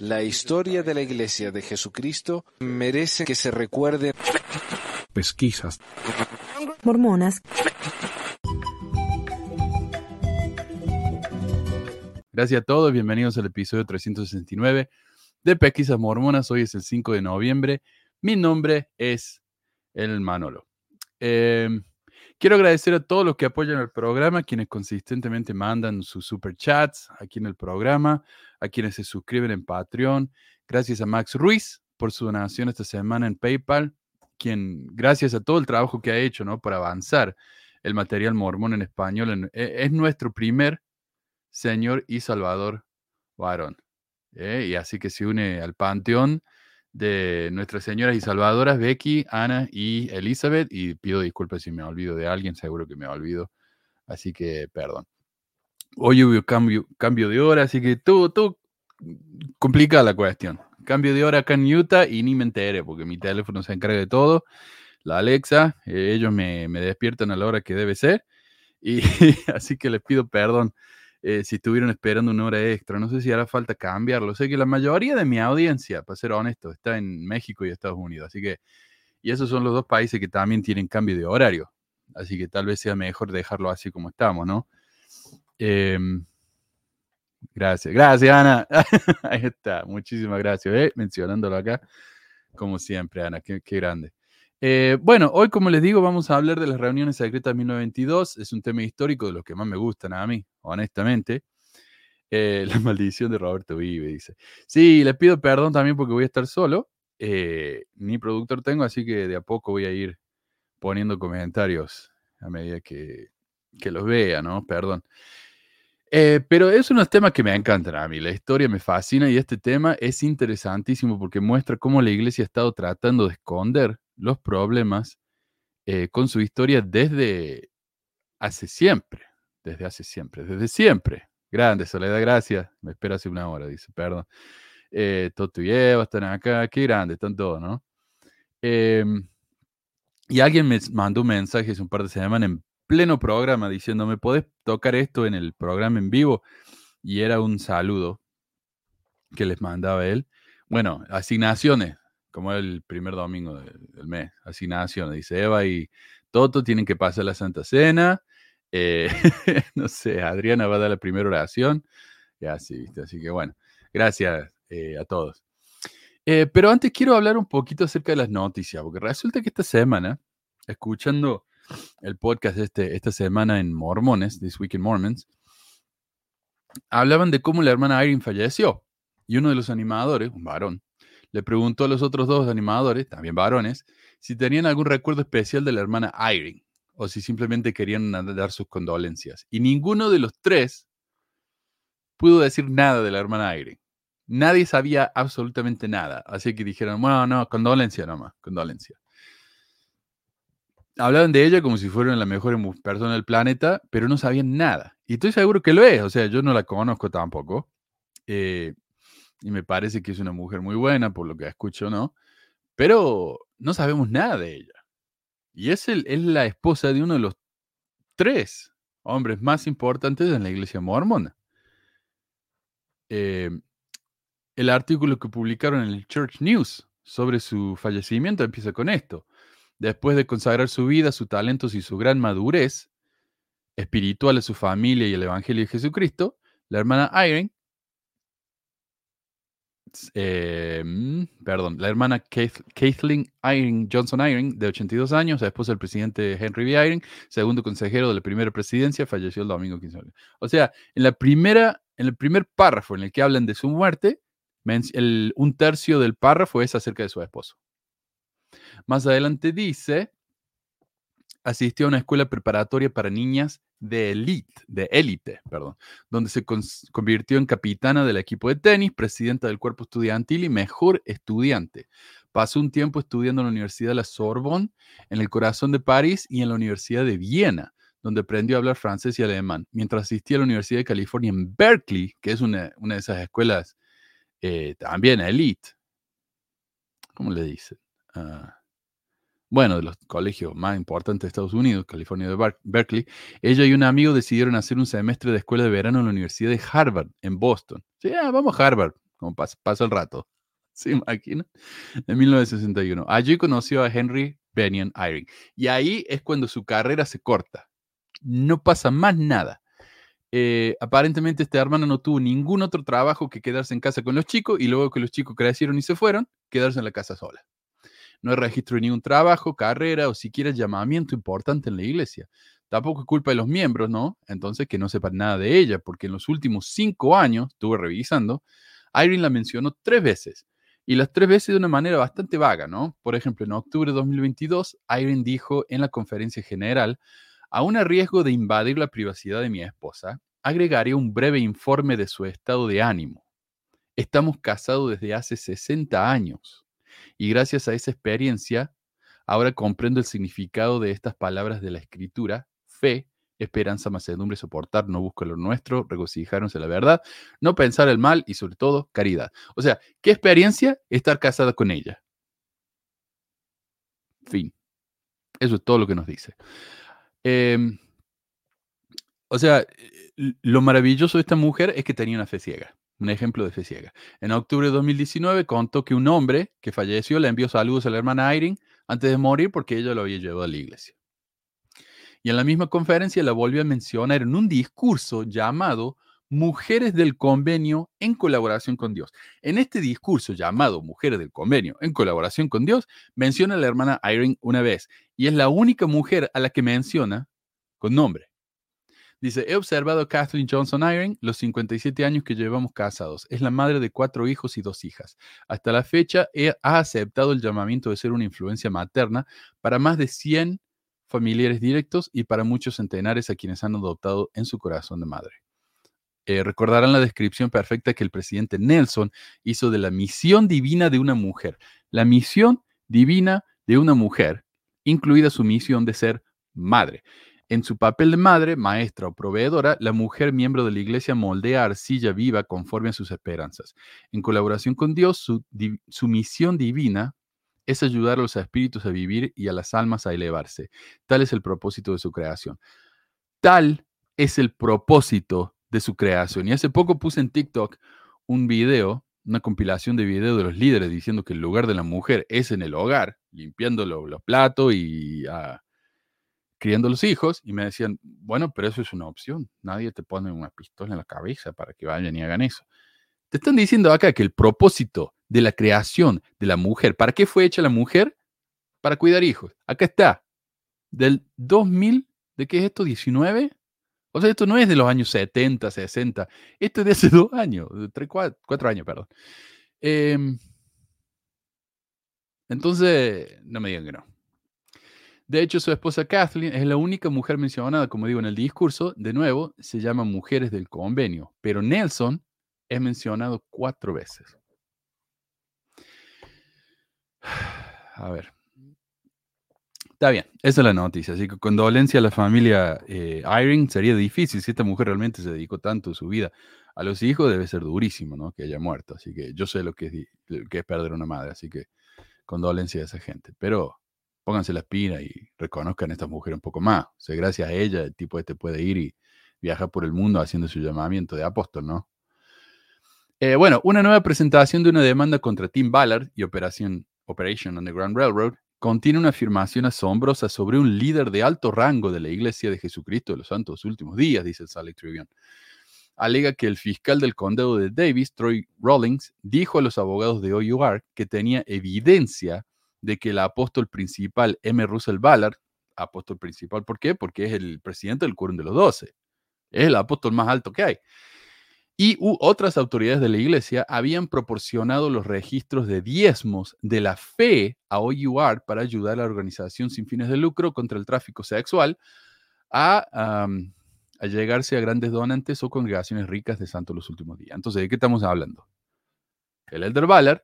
La historia de la Iglesia de Jesucristo merece que se recuerde. Pesquisas. Mormonas. Gracias a todos, bienvenidos al episodio 369 de Pesquisas Mormonas. Hoy es el 5 de noviembre. Mi nombre es El Manolo. Em, quiero agradecer a todos los que apoyan el programa, quienes consistentemente mandan sus superchats aquí en el programa, a quienes se suscriben en Patreon. Gracias a Max Ruiz por su donación esta semana en PayPal, quien, gracias a todo el trabajo que ha hecho ¿no? para avanzar el material mormón en español, e, es nuestro primer Señor y Salvador varón. ¿eh? Y así que se une al panteón de nuestras señoras y salvadoras, Becky, Ana y Elizabeth. Y pido disculpas si me olvido de alguien, seguro que me olvido. Así que perdón. Hoy hubo cambio, cambio de hora, así que todo, todo complica la cuestión. Cambio de hora acá en Utah y ni me enteré porque mi teléfono se encarga de todo. La Alexa, eh, ellos me, me, despiertan a la hora que debe ser. Y así que les pido perdón eh, si estuvieron esperando una hora extra. No sé si hará falta cambiarlo. Sé que la mayoría de mi audiencia, para ser honesto, está en México y Estados Unidos. Así que, y esos son los dos países que también tienen cambio de horario. Así que tal vez sea mejor dejarlo así como estamos, ¿no? Em, gracias, gracias Ana. Ahí está, muchísimas gracias. ¿eh? Mencionándolo acá, como siempre, Ana, qué, qué grande. Eh, bueno, hoy, como les digo, vamos a hablar de las reuniones secretas de 1922. Es un tema histórico de los que más me gustan a mí, honestamente. Eh, la maldición de Roberto Vive, dice. Sí, les pido perdón también porque voy a estar solo. Eh, ni productor tengo, así que de a poco voy a ir poniendo comentarios a medida que, que los vea, ¿no? Perdón. pero es unos temas que me encantan a mí. La historia me fascina y este tema es interesantísimo porque muestra cómo la iglesia ha estado tratando de esconder los problemas eh, con su historia desde hace siempre, desde hace siempre, desde siempre. Grande, Soledad, gracias. Me espera hace una hora, dice, perdón. Eh, Toto y Eva están acá, qué grande, están todos, ¿no? Em, y alguien me mandó un mensaje hace un par de semanas en pleno programa diciendo, podés tocar esto en el programa en vivo? Y era un saludo que les mandaba él. Bueno, asignaciones, como el primer domingo del, mes, asignación, dice Eva y Toto tienen que pasar la Santa Cena, eh, no sé, Adriana va a dar la primera oración, y así, ¿viste? Así que bueno, gracias eh, a todos. Eh, pero antes quiero hablar un poquito acerca de las noticias, porque resulta que esta semana, escuchando el podcast este, esta semana en Mormones, This Week in Mormons, hablaban de cómo la hermana Irene falleció. Y uno de los animadores, un varón, le preguntó a los otros dos animadores, también varones, si tenían algún recuerdo especial de la hermana Irene o si simplemente querían dar sus condolencias. Y ninguno de los tres pudo decir nada de la hermana Irene. Nadie sabía absolutamente nada. Así que dijeron, bueno, no, condolencia nomás, condolencia. Hablaban de ella como si fuera la mejor persona del planeta, pero no sabían nada. Y estoy seguro que lo es. O sea, yo no la conozco tampoco. Eh, y me parece que es una mujer muy buena, por lo que escucho, ¿no? Pero no sabemos nada de ella. Y es, el, es la esposa de uno de los tres hombres más importantes en la iglesia mormona. Eh, el artículo que publicaron en el Church News sobre su fallecimiento empieza con esto. Después de consagrar su vida, sus talentos y su gran madurez espiritual a su familia y el Evangelio de Jesucristo, la hermana Irene eh, mm, perdón, la hermana Kathleen Johnson Eyring, de 82 años, esposa del presidente Henry B. Eyring, segundo consejero de la primera presidencia, falleció el domingo 15 de O sea, en la primera, en el primer párrafo en el que hablan de su muerte, un tercio del párrafo es acerca de su esposo. Más adelante dice, asistió a una escuela preparatoria para niñas de élite, de élite, perdón, donde se convirtió en capitana del equipo de tenis, presidenta del cuerpo estudiantil y mejor estudiante. Pasó un tiempo estudiando en la Universidad de la Sorbonne, en el corazón de París y en la Universidad de Viena, donde aprendió a hablar francés y alemán, mientras asistía a la Universidad de California en Berkeley, que es una, de esas escuelas eh, también élite. ¿Cómo le dicen? Uh, bueno, de los colegios más importantes de Estados Unidos, California de Berkeley, ella y un amigo decidieron hacer un semestre de escuela de verano en la Universidad de Harvard, en Boston. Sí, ah, vamos a Harvard, como pasa, el rato. ¿Se imagina? En 1961. Allí conoció a Henry Benyon Eyring. Y ahí es cuando su carrera se corta. No pasa más nada. Eh, aparentemente este hermano no tuvo ningún otro trabajo que quedarse en casa con los chicos y luego que los chicos crecieron y se fueron, quedarse en la casa sola. No hay registro de ningún trabajo, carrera o siquiera llamamiento importante en la iglesia. Tampoco es culpa de los miembros, ¿no? Entonces que no sepan nada de ella, porque en los últimos cinco años, estuve revisando, Irene la mencionó tres veces. Y las tres veces de una manera bastante vaga, ¿no? Por ejemplo, en octubre de 2022, Irene dijo en la conferencia general, aún a riesgo de invadir la privacidad de mi esposa, agregaría un breve informe de su estado de ánimo. Estamos casados desde hace 60 años y gracias a esa experiencia, ahora comprendo el significado de estas palabras de la escritura, fe, esperanza, macedumbre, soportar, no busco lo nuestro, regocijarnos en la verdad, no pensar el mal y sobre todo caridad. O sea, ¿qué experiencia estar casada con ella? Fin. Eso es todo lo que nos dice. Em, o sea, lo maravilloso de esta mujer es que tenía una fe ciega. Un ejemplo de fe ciega. En octubre de 2019 contó que un hombre que falleció le envió saludos a la hermana Irene antes de morir porque ella lo había llevado a la iglesia. Y en la misma conferencia la volvió a mencionar en un discurso llamado Mujeres del Convenio en colaboración con Dios. En este discurso llamado Mujeres del Convenio en colaboración con Dios, menciona a la hermana Irene una vez y es la única mujer a la que menciona con nombre. Dice, he observado a Kathleen Johnson Irene los 57 años que llevamos casados. Es la madre de cuatro hijos y dos hijas. Hasta la fecha ha aceptado el llamamiento de ser una influencia materna para más de 100 familiares directos y para muchos centenares a quienes han adoptado en su corazón de madre. Eh, recordarán la descripción perfecta que el presidente Nelson hizo de la misión divina de una mujer. La misión divina de una mujer, incluida su misión de ser madre. En su papel de madre, maestra o proveedora, la mujer miembro de la iglesia moldea arcilla viva conforme a sus esperanzas. En colaboración con Dios, su, misión divina es ayudar a los espíritus a vivir y a las almas a elevarse. Tal es el propósito de su creación. Tal es el propósito de su creación. Y hace poco puse en TikTok un video, una compilación de videos de los líderes diciendo que el lugar de la mujer es en el hogar, limpiando los platos y ah, criando los hijos y me decían, bueno, pero eso es una opción. Nadie te pone una pistola en la cabeza para que vayan y hagan eso. Te están diciendo acá que el propósito de la creación de la mujer, ¿para qué fue hecha la mujer? Para cuidar hijos. Acá está. Del 2000, ¿de qué es esto? ¿19? O sea, esto no es de los años 70, 60. Esto es de hace dos años, tres, cuatro, años, perdón. Em, entonces, no me digan que no. De hecho, su esposa Kathleen es la única mujer mencionada, como digo, en el discurso. De nuevo, se llama Mujeres del Convenio, pero Nelson es mencionado cuatro veces. A ver. Está bien, esa es la noticia. Así que condolencia a la familia eh, Sería difícil si esta mujer realmente se dedicó tanto su vida a los hijos. Debe ser durísimo, ¿no? Que haya muerto. Así que yo sé lo que es, que es perder una madre. Así que condolencia a esa gente. Pero pónganse la espina y reconozcan a esta mujer un poco más. O sea, gracias a ella, el tipo este puede ir y viajar por el mundo haciendo su llamamiento de apóstol, ¿no? Eh, bueno, una nueva presentación de una demanda contra Tim Ballard y Operación, Operation Underground Railroad contiene una afirmación asombrosa sobre un líder de alto rango de la Iglesia de Jesucristo de los Santos Últimos Días, dice el Salt Tribune. Alega que el fiscal del condado de Davis, Troy Rawlings, dijo a los abogados de OUR que tenía evidencia de que el apóstol principal, M. Russell Ballard, apóstol principal, ¿por qué? Porque es el presidente del quórum de los doce. Es el apóstol más alto que hay. Y otras autoridades de la iglesia habían proporcionado los registros de diezmos de la fe a OUR para ayudar a la organización sin fines de lucro contra el tráfico sexual a, a llegarse a grandes donantes o congregaciones ricas de santo los últimos días. Entonces, ¿de qué estamos hablando? El Elder Ballard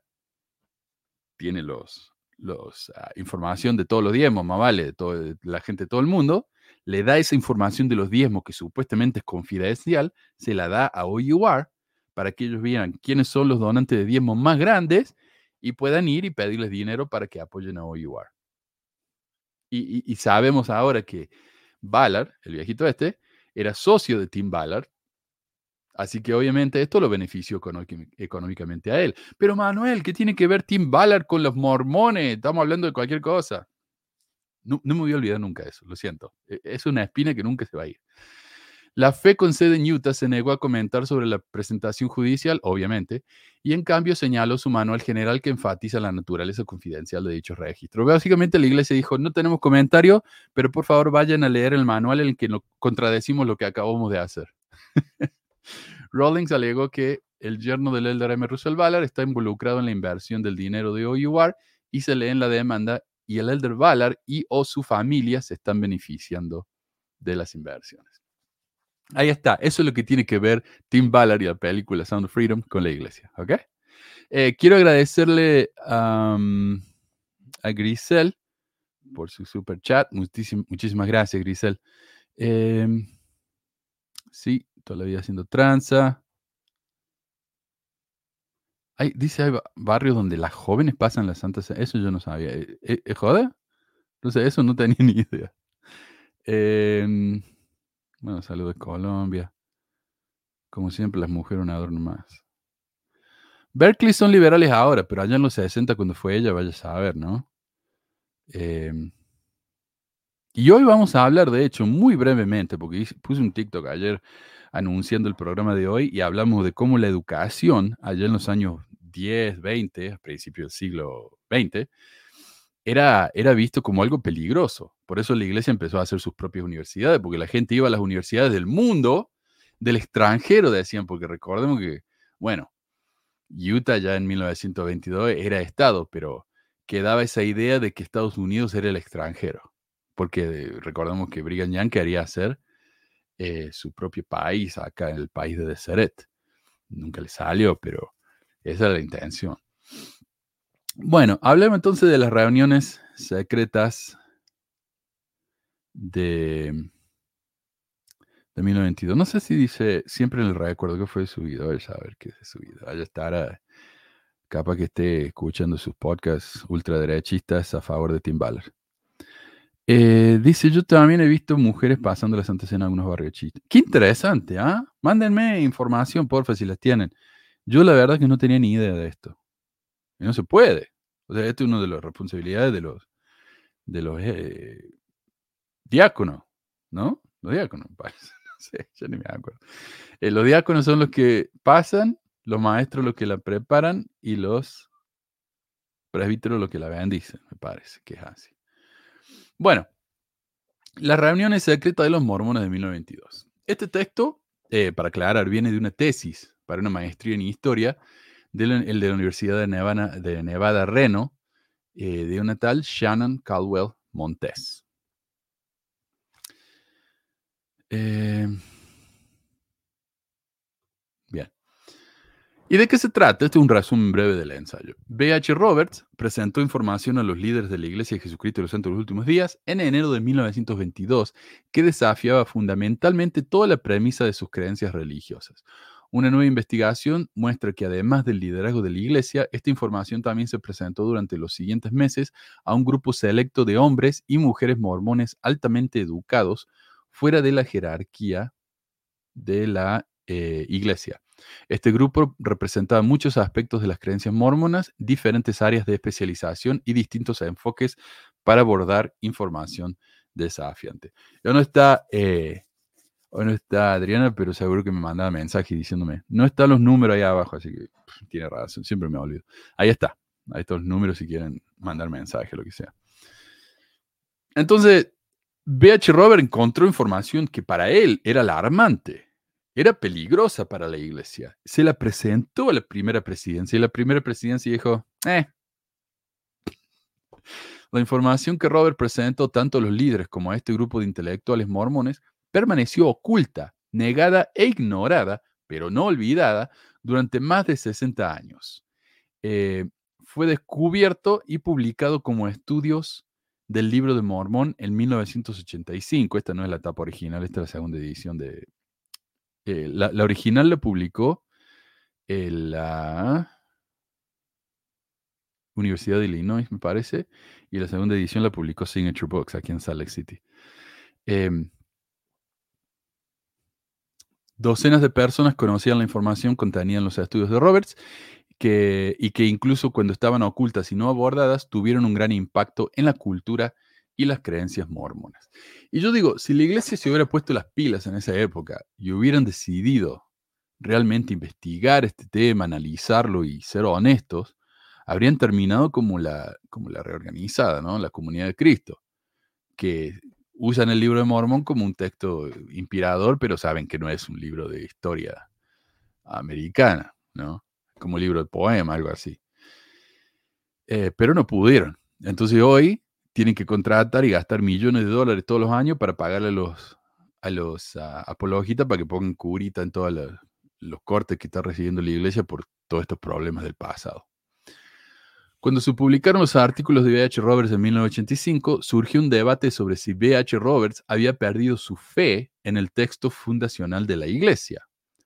tiene los, los, ah, información de todos los diezmos, más vale, de, la gente de todo el mundo, le da esa información de los diezmos que supuestamente es confidencial, se la da a OUR para que ellos vean quiénes son los donantes de diezmos más grandes y puedan ir y pedirles dinero para que apoyen a OUR. Y, y sabemos ahora que Ballard, el viejito este, era socio de Tim Ballard Así que obviamente esto lo benefició económic- económicamente a él. Pero Manuel, ¿qué tiene que ver Tim Ballard con los mormones? Estamos hablando de cualquier cosa. No, no me voy a olvidar nunca eso, lo siento. E- Es una espina que nunca se va a ir. La fe con sede en Utah se negó a comentar sobre la presentación judicial, obviamente, y en cambio señaló su manual general que enfatiza la naturaleza confidencial de dichos registros. Básicamente la iglesia dijo, no tenemos comentario, pero por favor vayan a leer el manual en el que contradecimos lo que acabamos de hacer. Rawlings alegó que el yerno del elder M. Russell Ballard está involucrado en la inversión del dinero de OUR y se lee en la demanda y el elder Ballard y o su familia se están beneficiando de las inversiones. Ahí está, eso es lo que tiene que ver Tim Ballard y la película Sound of Freedom con la iglesia, ¿ok? Eh, quiero agradecerle a Grisel por su super chat. Muchísim- muchísimas gracias, Grisel. Em, sí, todavía haciendo tranza. Hay, dice, hay ba- barrios donde las jóvenes pasan la Santa Cena. Eso yo no sabía. ¿Eh, eh, ¿Es joda? Entonces, eso no tenía ni idea. Em, bueno, saludos de Colombia. Como siempre, las mujeres un adorno más. Berkeley son liberales ahora, pero allá en los 60, cuando fue ella, vaya a saber, ¿no? Em, y hoy vamos a hablar, de hecho, muy brevemente, porque puse un TikTok ayer anunciando el programa de hoy y hablamos de cómo la educación, allá en los años 10, 20, a principios del siglo XX, era, era visto como algo peligroso. Por eso la iglesia empezó a hacer sus propias universidades, porque la gente iba a las universidades del mundo, del extranjero, decían, porque recordemos que, bueno, Utah ya en 1922 era estado, pero quedaba esa idea de que Estados Unidos era el extranjero, porque eh, recordemos que Brigham Young quería hacer eh, su propio país acá en el país de Deseret. Nunca le salió, pero esa era la intención. Bueno, hablemos entonces de las reuniones secretas de, de 1922. No sé si dice siempre el recuerdo que fue. A ver, a ver qué es subido. Allá estará. Capaz que esté escuchando sus podcasts ultraderechistas a favor de Tim Ballard. Eh, dice, yo también he visto mujeres pasando la Santa Cena en algunos barrios. Qué interesante, ¿ah? Mándenme información, porfa, si las tienen. Yo la verdad que no tenía ni idea de esto. Y no se puede. O sea, esto es una de las responsabilidades de los, de los eh, diáconos, ¿no? Los diáconos, parece. No sé, ya ni me acuerdo. Eh, los diáconos son los que pasan, los maestros los que la preparan y los presbíteros los que la bendicen, me parece que es así. Bueno, las reuniones secretas de los mormones de 1922. Este texto, eh, para aclarar, viene de una tesis para una maestría en historia de la, de la Universidad de Nevada, de Nevada Reno, eh, de una tal Shannon Caldwell Montes. Eh, bien. ¿Y de qué se trata? Este es un resumen breve del ensayo. B.H. Roberts presentó información a los líderes de la Iglesia de Jesucristo de los Santos de los Últimos Días en enero de 1922 que desafiaba fundamentalmente toda la premisa de sus creencias religiosas. Una nueva investigación muestra que además del liderazgo de la Iglesia, esta información también se presentó durante los siguientes meses a un grupo selecto de hombres y mujeres mormones altamente educados fuera de la jerarquía de la eh, Iglesia. Este grupo representaba muchos aspectos de las creencias mormonas, diferentes áreas de especialización y distintos enfoques para abordar información desafiante. Ya no está, eh, hoy no está Adriana, pero seguro que me mandaba mensaje diciéndome, no están los números ahí abajo, así que tiene razón, siempre me olvido. Ahí está, ahí están los números si quieren mandar mensaje, lo que sea. Entonces, B.H. Robert encontró información que para él era alarmante era peligrosa para la iglesia. Se la presentó a la primera presidencia y la primera presidencia dijo, eh. La información que Robert presentó tanto a los líderes como a este grupo de intelectuales mormones permaneció oculta, negada e ignorada, pero no olvidada, durante más de 60 años. Eh, fue descubierto y publicado como estudios del libro de Mormón en 1985. Esta no es la etapa original, esta es la segunda edición de, eh, la, original la publicó en la Universidad de Illinois, me parece, y la segunda edición la publicó Signature Books aquí en Salt Lake City. Eh, Docenas de personas conocían la información contenida en los estudios de Roberts que, y que incluso cuando estaban ocultas y no abordadas tuvieron un gran impacto en la cultura y las creencias mormonas. Y yo digo, si la iglesia se hubiera puesto las pilas en esa época y hubieran decidido realmente investigar este tema, analizarlo y ser honestos, habrían terminado como la, como la reorganizada, ¿no? La comunidad de Cristo, que usan el libro de Mormón como un texto inspirador, pero saben que no es un libro de historia americana, ¿no? Como libro de poema, algo así. Eh, pero no pudieron. Entonces hoy tienen que contratar y gastar millones de dólares todos los años para pagarle a los, a los apologistas para que pongan curita en todos los cortes que está recibiendo la iglesia por todos estos problemas del pasado. Cuando se publicaron los artículos de B.H. Roberts en 1985, surgió un debate sobre si B.H. Roberts había perdido su fe en el texto fundacional de la Iglesia.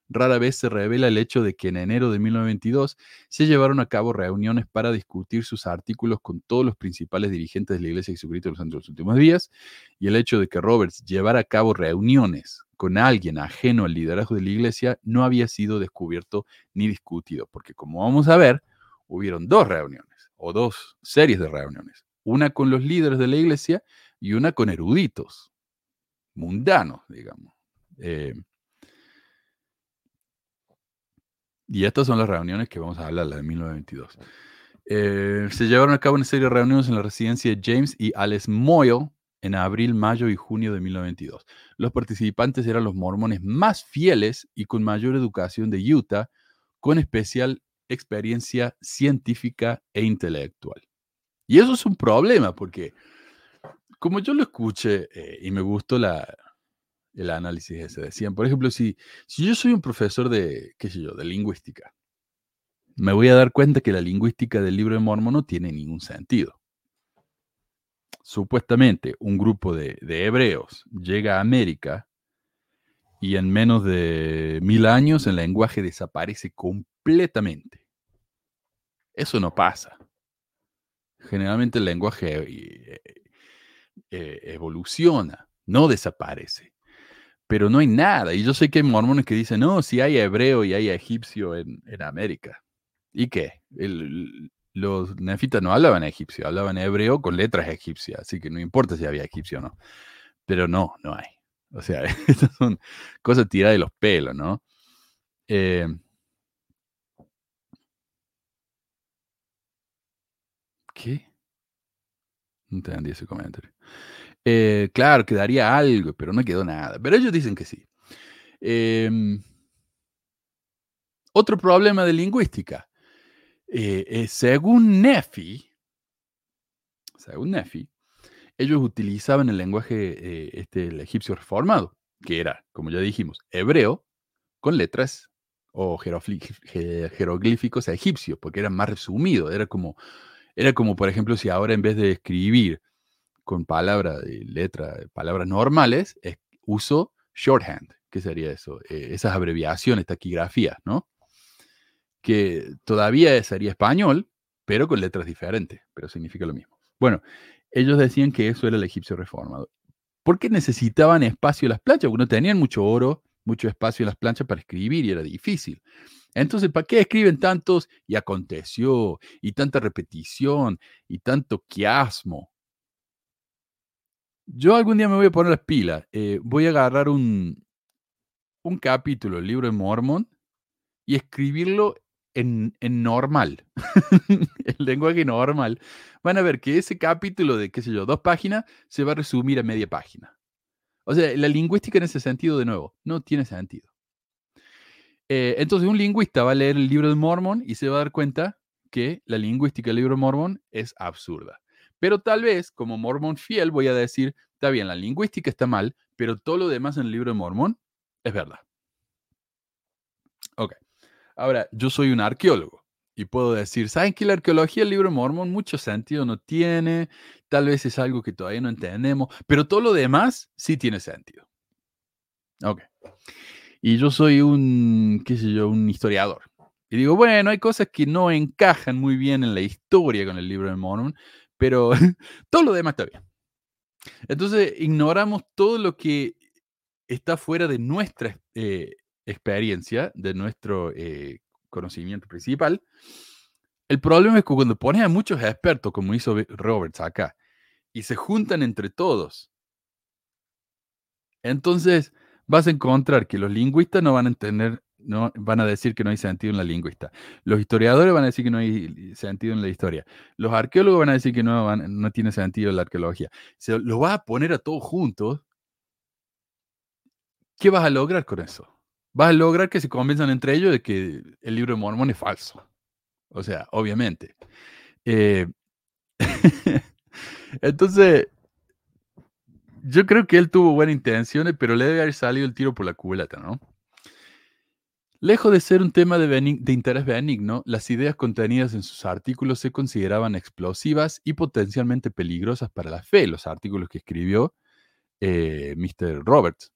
Rara vez se revela el hecho de que en enero de 1922 se llevaron a cabo reuniones para discutir sus artículos con todos los principales dirigentes de la Iglesia de Jesucristo de los últimos días, y el hecho de que Roberts llevara a cabo reuniones con alguien ajeno al liderazgo de la Iglesia no había sido descubierto ni discutido, porque como vamos a ver, hubieron dos reuniones o dos series de reuniones. Una con los líderes de la iglesia y una con eruditos, mundanos, digamos. Eh, y estas son las reuniones que vamos a hablar, la de 1922. Eh, se llevaron a cabo una serie de reuniones en la residencia de James y Alice Moyle en abril, mayo y junio de 1922. Los participantes eran los mormones más fieles y con mayor educación de Utah, con especial experiencia científica e intelectual. Y eso es un problema porque, como yo lo escuché eh, y me gustó la, el análisis ese, decían, por ejemplo, si, si yo soy un profesor de, qué sé yo, de lingüística, me voy a dar cuenta que la lingüística del libro de Mormon no tiene ningún sentido. Supuestamente, un grupo de, de hebreos llega a América y en menos de mil años el lenguaje desaparece completamente. Eso no pasa. Generalmente el lenguaje eh, eh, evoluciona, no desaparece. Pero no hay nada. Y yo sé que hay mormones que dicen, no, si hay hebreo y hay egipcio en, América. ¿Y qué? los nefitas no hablaban egipcio, hablaban hebreo con letras egipcias, así que no importa si había egipcio o no. Pero no, no hay. O sea, estas son cosas tiradas de los pelos, ¿no? Eh, ¿Qué? No entendí ese comentario. Eh, claro, quedaría algo, pero no quedó nada. Pero ellos dicen que sí. Em, otro problema de lingüística. Eh, según Nefi, según Nefi, ellos utilizaban el lenguaje eh, este, el egipcio reformado, que era, como ya dijimos, hebreo con letras o jeroglíficos egipcios, porque era más resumido, era como, era como, por ejemplo, si ahora en vez de escribir con palabras, letra, palabras normales, uso shorthand. ¿Qué sería eso? Eh, esas abreviaciones, taquigrafías, ¿no? Que todavía sería español, pero con letras diferentes, pero significa lo mismo. Bueno, ellos decían que eso era el egipcio reformado. ¿Por qué necesitaban espacio en las planchas? Porque no tenían mucho oro, mucho espacio en las planchas para escribir y era difícil. Entonces, ¿para qué escriben tantos y aconteció y tanta repetición y tanto quiasmo? Yo algún día me voy a poner las pilas. Eh, voy a agarrar un, un capítulo del libro de Mormon y escribirlo en, normal, el lenguaje normal, van a ver que ese capítulo de, qué sé yo, dos páginas, se va a resumir a media página. O sea, la lingüística en ese sentido, de nuevo, no tiene sentido. Eh, entonces, un lingüista va a leer el libro de Mormon y se va a dar cuenta que la lingüística del libro de Mormon es absurda. Pero tal vez, como Mormon fiel, voy a decir, está bien, la lingüística está mal, pero todo lo demás en el libro de Mormon es verdad. Ok. Ahora, yo soy un arqueólogo y puedo decir, ¿saben que la arqueología del libro Mormón mucho sentido no tiene? Tal vez es algo que todavía no entendemos, pero todo lo demás sí tiene sentido. Ok. Y yo soy un, qué sé yo, un historiador. Y digo, bueno, hay cosas que no encajan muy bien en la historia con el libro de Mormon, pero todo lo demás está bien. Entonces, ignoramos todo lo que está fuera de nuestra eh, experiencia, de nuestro eh, conocimiento principal. El problema es que cuando pones a muchos expertos, como hizo Roberts acá, y se juntan entre todos, entonces vas a encontrar que los lingüistas no van a entender, no van a decir que no hay sentido en la lingüista. Los historiadores van a decir que no hay sentido en la historia. Los arqueólogos van a decir que no, no tiene sentido en la arqueología. Se lo vas a poner a todos juntos. ¿Qué vas a lograr con eso? Vas a lograr que se convenzan entre ellos de que el libro de Mormón es falso. O sea, obviamente. Eh, entonces, yo creo que él tuvo buenas intenciones, pero le debe haber salido el tiro por la culata, ¿no? Lejos de ser un tema de, de, interés benigno, las ideas contenidas en sus artículos se consideraban explosivas y potencialmente peligrosas para la fe, los artículos que escribió eh, Mr. Roberts.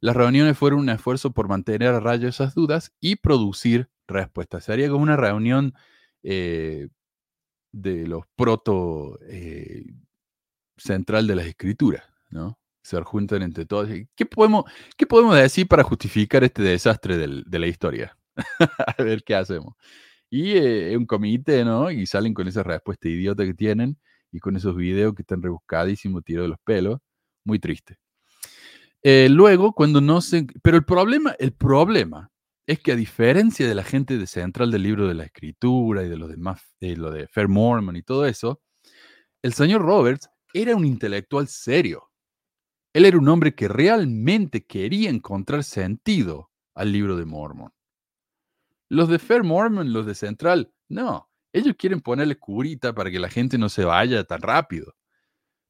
Las reuniones fueron un esfuerzo por mantener a raya esas dudas y producir respuestas. Sería como una reunión eh, de los proto eh, central de las escrituras, ¿no? Se juntan entre todos. ¿Qué podemos, qué podemos decir para justificar este desastre del, de la historia? a ver qué hacemos. Y eh, un comité, ¿no? Y salen con esa respuesta idiota que tienen y con esos videos que están rebuscadísimos, tiro de los pelos. Muy triste. Eh, luego, cuando no se... Pero el problema, el problema es que a diferencia de la gente de central del libro de la escritura y de los demás, de lo de Fair Mormon y todo eso, el señor Roberts era un intelectual serio. Él era un hombre que realmente quería encontrar sentido al libro de Mormon. Los de Fair Mormon, los de Central, no. Ellos quieren ponerle curita para que la gente no se vaya tan rápido.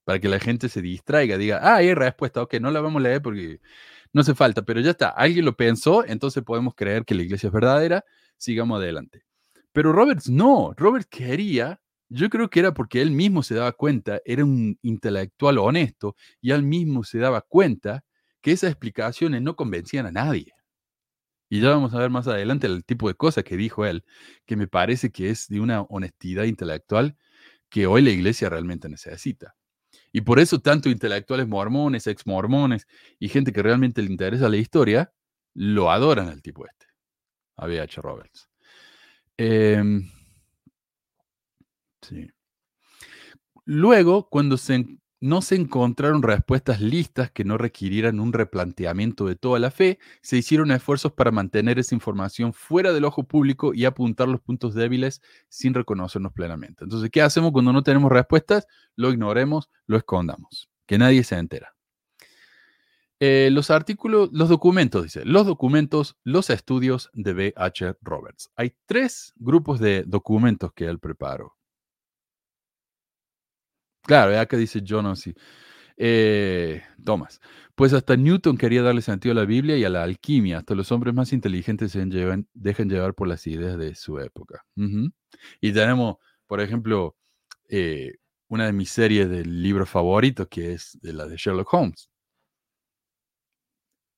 Para que la gente se distraiga, diga, ah, hay respuesta, ok, no la vamos a leer porque no hace falta, pero ya está, alguien lo pensó, entonces podemos creer que la iglesia es verdadera, sigamos adelante. Pero Roberts no, Roberts quería yo creo que era porque él mismo se daba cuenta, era un intelectual honesto y él mismo se daba cuenta que esas explicaciones no convencían a nadie. Y ya vamos a ver más adelante el tipo de cosas que dijo él, que me parece que es de una honestidad intelectual que hoy la iglesia realmente necesita. Y por eso tanto intelectuales mormones, ex mormones y gente que realmente le interesa la historia, lo adoran al tipo este, a B.H. Roberts. Eh, Luego, cuando no se encontraron respuestas listas que no requirieran un replanteamiento de toda la fe, se hicieron esfuerzos para mantener esa información fuera del ojo público y apuntar los puntos débiles sin reconocernos plenamente. Entonces, ¿qué hacemos cuando no tenemos respuestas? Lo ignoremos, lo escondamos, que nadie se entera. Eh, los artículos, los documentos, dice, los documentos, los estudios de B.H. Roberts. Hay tres grupos de documentos que él preparó. Claro, acá dice John así. Eh, Thomas. Pues hasta Newton quería darle sentido a la Biblia y a la alquimia. Hasta los hombres más inteligentes se dejan llevar por las ideas de su época. Y tenemos, por ejemplo, eh, una de mis series del libro favorito, que es de la de Sherlock Holmes.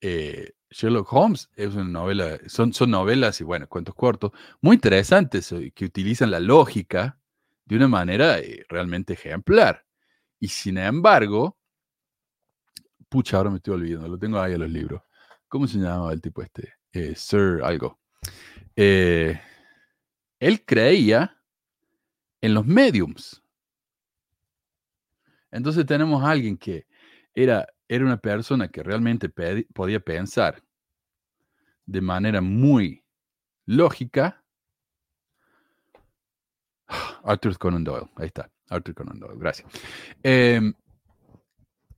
Eh, Sherlock Holmes es una novela, son, son novelas y bueno, cuentos cortos, muy interesantes, que utilizan la lógica de una manera eh, realmente ejemplar. Y sin embargo, pucha, ahora me estoy olvidando, lo tengo ahí en los libros. ¿Cómo se llamaba el tipo este? Eh, Sir algo. Eh, él creía en los mediums. Entonces tenemos a alguien que era, era una persona que realmente podía pensar de manera muy lógica Arthur Conan Doyle, ahí está, Arthur Conan Doyle, gracias. Em,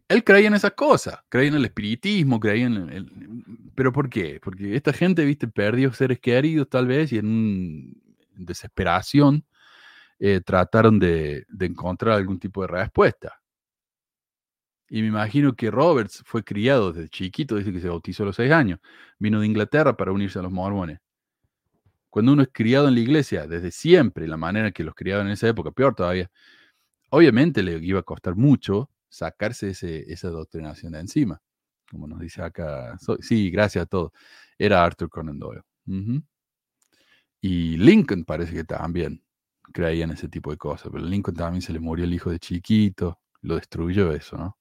él creía en esas cosas, creía en el espiritismo, creía en el, ¿Pero por qué? Porque esta gente, viste, perdió seres queridos tal vez y en desesperación eh, trataron de, de encontrar algún tipo de respuesta. Y me imagino que Roberts fue criado desde chiquito, dice que se bautizó a los seis años. Vino de Inglaterra para unirse a los mormones. Cuando uno es criado en la iglesia desde siempre, la manera que los criaban en esa época, peor todavía, obviamente le iba a costar mucho sacarse esa doctrinación de encima. Como nos dice acá, sí, gracias a todos. Era Arthur Conan Doyle. Y Lincoln parece que también creía en ese tipo de cosas, pero Lincoln también se le murió el hijo de chiquito, lo destruyó eso, ¿no?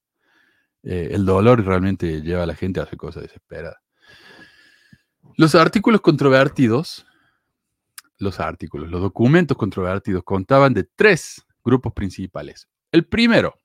Eh, el dolor realmente lleva a la gente a hacer cosas desesperadas. Los artículos controvertidos, los artículos, los documentos controvertidos contaban de tres grupos principales. El primero,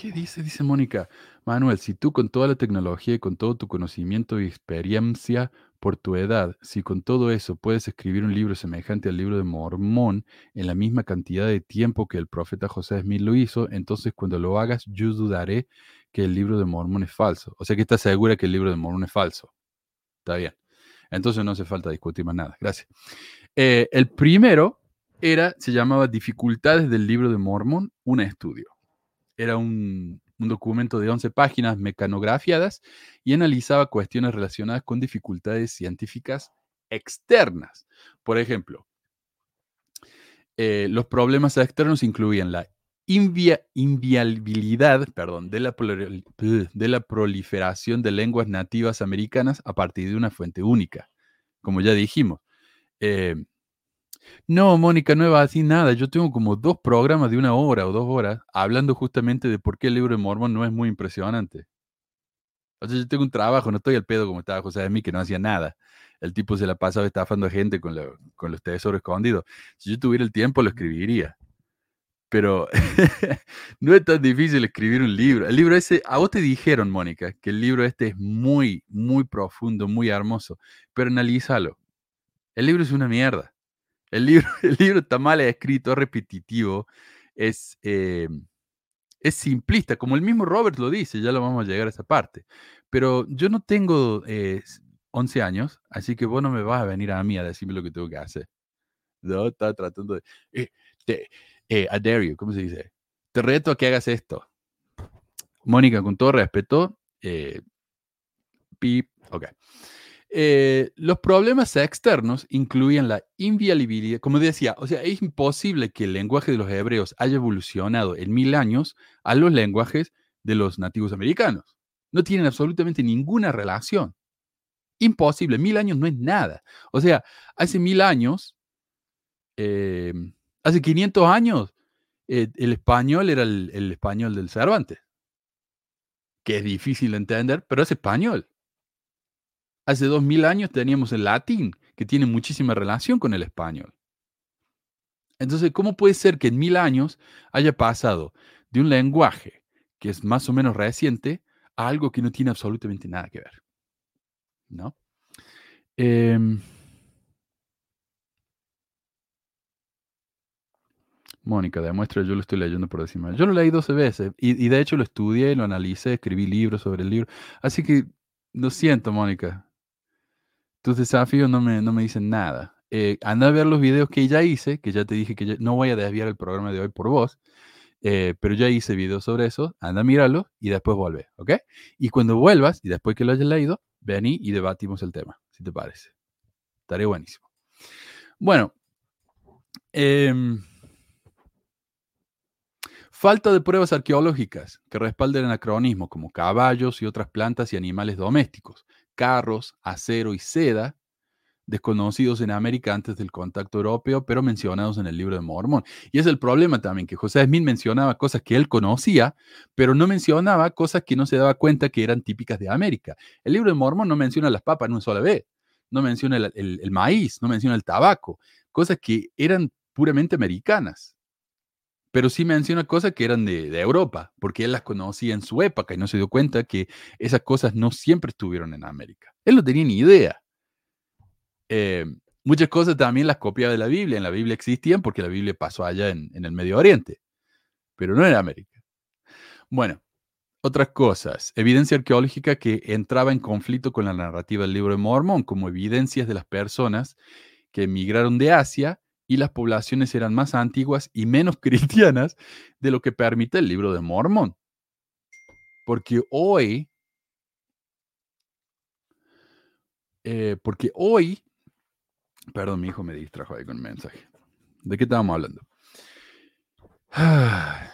¿Qué dice? Dice Mónica. Manuel, si tú con toda la tecnología y con todo tu conocimiento y experiencia por tu edad, si con todo eso puedes escribir un libro semejante al libro de Mormón en la misma cantidad de tiempo que el profeta José Smith lo hizo, entonces cuando lo hagas yo dudaré que el libro de Mormón es falso. O sea que estás segura que el libro de Mormón es falso. Está bien. Entonces no hace falta discutir más nada. Gracias. Eh, el primero era, se llamaba Dificultades del libro de Mormón, un estudio era un, documento de 11 páginas mecanografiadas y analizaba cuestiones relacionadas con dificultades científicas externas. Por ejemplo, eh, los problemas externos incluían la inviabilidad perdón, de, la de la proliferación de lenguas nativas americanas a partir de una fuente única. Como ya dijimos, eh, no, Mónica, no va así nada. Yo tengo como dos programas de una hora o dos horas hablando justamente de por qué el libro de Mormon no es muy impresionante. O sea, yo tengo un trabajo, no estoy al pedo como estaba José de mí, que no hacía nada. El tipo se la pasaba estafando a gente con, con los tesoros escondidos. Si yo tuviera el tiempo, lo escribiría. Pero no es tan difícil escribir un libro. El libro ese, a vos te dijeron, Mónica, que el libro este es muy, muy profundo, muy hermoso. Pero analízalo. El libro es una mierda. El libro, el libro está mal escrito, repetitivo, es, eh, es simplista, como el mismo Robert lo dice, ya lo vamos a llegar a esa parte. Pero yo no tengo 11 eh, años, así que vos no me vas a venir a mí a decirme lo que tengo que hacer. No, está tratando de... Eh, te, a dare you, ¿cómo se dice? Te reto a que hagas esto. Mónica, con todo respeto, pip, ok. Eh, los problemas externos incluyen la inviabilidad, como decía, o sea, es imposible que el lenguaje de los hebreos haya evolucionado en mil años a los lenguajes de los nativos americanos. No tienen absolutamente ninguna relación. Imposible, mil años no es nada. O sea, hace mil años, eh, hace 500 años, eh, el español era el, el español del Cervantes, que es difícil de entender, pero es español. Hace dos mil años teníamos el latín, que tiene muchísima relación con el español. Entonces, ¿cómo puede ser que en mil años haya pasado de un lenguaje que es más o menos reciente a algo que no tiene absolutamente nada que ver? ¿No? Em, Mónica, demuestra, yo lo estoy leyendo por encima. Yo lo leí 12 veces y, y, de hecho lo estudié, lo analicé, escribí libros sobre el libro. Así que lo siento, Mónica tus desafíos no me, no me dicen nada. Eh, anda a ver los videos que ya hice, que ya te dije que no voy a desviar el programa de hoy por vos, eh, pero ya hice videos sobre eso, anda a míralo y después vuelve, ¿ok? Y cuando vuelvas y después que lo hayas leído, vení y debatimos el tema, si te parece. Estaré buenísimo. Bueno, em, falta de pruebas arqueológicas que respalden anacronismos como caballos y otras plantas y animales domésticos carros, acero y seda, desconocidos en América antes del contacto europeo, pero mencionados en el libro de Mormón. Y es el problema también, que José Smith mencionaba cosas que él conocía, pero no mencionaba cosas que no se daba cuenta que eran típicas de América. El libro de Mormón no menciona las papas en una sola vez, no menciona el maíz, no menciona el tabaco, cosas que eran puramente americanas pero sí menciona cosas que eran de, Europa, porque él las conocía en su época y no se dio cuenta que esas cosas no siempre estuvieron en América. Él no tenía ni idea. Eh, muchas cosas también las copiaba de la Biblia. En la Biblia existían porque la Biblia pasó allá en, en el Medio Oriente, pero no en América. Bueno, otras cosas. Evidencia arqueológica que entraba en conflicto con la narrativa del libro de Mormón, como evidencias de las personas que emigraron de Asia y las poblaciones eran más antiguas y menos cristianas de lo que permite el libro de Mormón. Porque hoy, eh, porque hoy, perdón, mi hijo me distrajo ahí con un mensaje. ¿De qué estábamos hablando?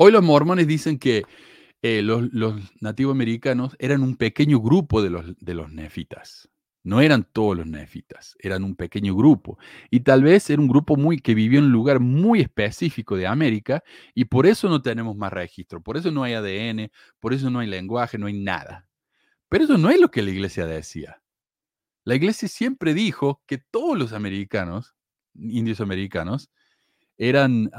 Hoy los mormones dicen que eh, los, nativos americanos eran un pequeño grupo de los, de los nefitas No eran todos los nefitas, eran un pequeño grupo. Y tal vez era un grupo muy que vivió en un lugar muy específico de América y por eso no tenemos más registro, por eso no hay ADN, por eso no hay lenguaje, no hay nada. Pero eso no es lo que la iglesia decía. La iglesia siempre dijo que todos los americanos, indios americanos, eran,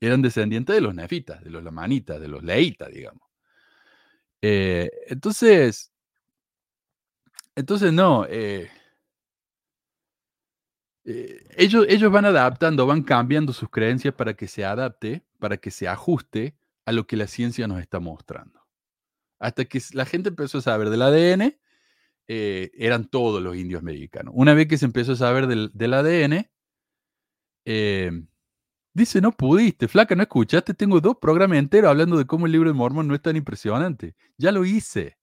eran descendientes de los nefitas, de los lamanitas, de los leitas, digamos. Eh, entonces, entonces no, eh, eh, ellos, ellos van adaptando, van cambiando sus creencias para que se adapte, para que se ajuste a lo que la ciencia nos está mostrando. Hasta que la gente empezó a saber del ADN, eh, eran todos los indios americanos. Una vez que se empezó a saber del, ADN, dice, no pudiste, flaca, no escuchaste, tengo dos programas enteros hablando de cómo el libro de Mormon no es tan impresionante. Ya lo hice.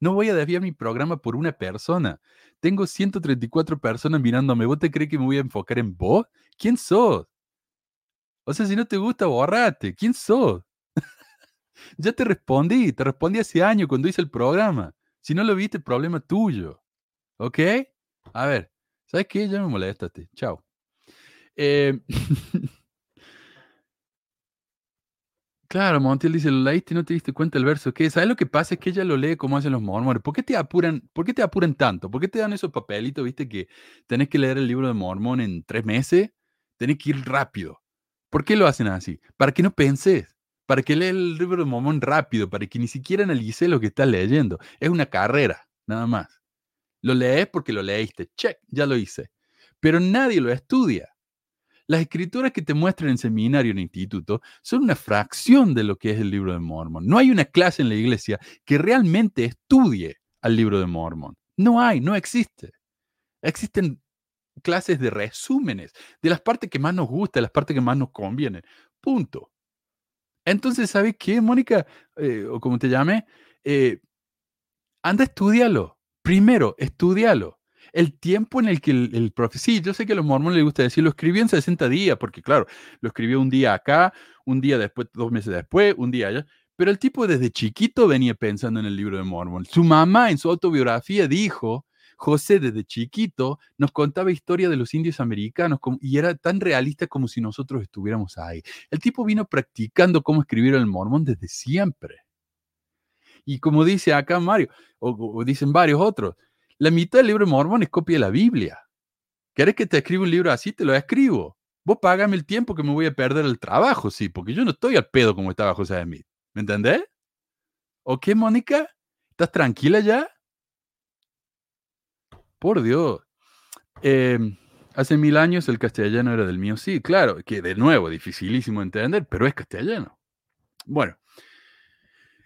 No voy a desviar mi programa por una persona. Tengo 134 personas mirándome. ¿Vos te crees que me voy a enfocar en vos? ¿Quién sos? O sea, si no te gusta, borrate. ¿Quién sos? ya te respondí. Te respondí hace años cuando hice el programa. Si no lo viste, problema tuyo. ¿Ok? A ver. ¿Sabes qué? Ya me molestaste. Chao. Eh, Claro, Montiel dice, lo leíste y no te diste cuenta el verso. ¿Qué? ¿Sabes lo que pasa? Es que ella lo lee como hacen los mormones. ¿Por qué te apuran, por qué te apuran tanto? ¿Por qué te dan esos papelitos, viste, que tenés que leer el libro de Mormón en tres meses? Tenés que ir rápido. ¿Por qué lo hacen así? Para que no penses. Para que leas el libro de Mormón rápido, para que ni siquiera analices lo que estás leyendo. Es una carrera, nada más. Lo lees porque lo leíste. Check, ya lo hice. Pero nadie lo estudia. Las escrituras que te muestran en seminario, en instituto, son una fracción de lo que es el libro de Mormon. No hay una clase en la iglesia que realmente estudie al libro de Mormon. No hay, no existe. Existen clases de resúmenes de las partes que más nos gustan, las partes que más nos convienen. Punto. Entonces, ¿sabes qué, Mónica? Eh, o como te llame, eh, anda, estudialo. Primero, estudialo el tiempo en el que el, el yo sé que a los mormones les gusta decir, lo escribió en 60 días, porque claro, lo escribió un día acá, un día después, dos meses después, un día allá, pero el tipo desde chiquito venía pensando en el libro de Mormon. Su mamá en su autobiografía dijo, José desde chiquito nos contaba historia de los indios americanos y era tan realista como si nosotros estuviéramos ahí. El tipo vino practicando cómo escribir el mormón desde siempre. Y como dice acá Mario, o dicen varios otros, la mitad del libro de Mormón es copia de la Biblia. ¿Querés que te escriba un libro así? Te lo escribo. Vos págame el tiempo que me voy a perder el trabajo, sí, porque yo no estoy al pedo como estaba José Smith. ¿Me entendés? ¿Ok, Mónica? ¿Estás tranquila ya? Por Dios. Em, hace mil años el castellano era del mío. Sí, claro, que de nuevo, dificilísimo entender, pero es castellano. Bueno,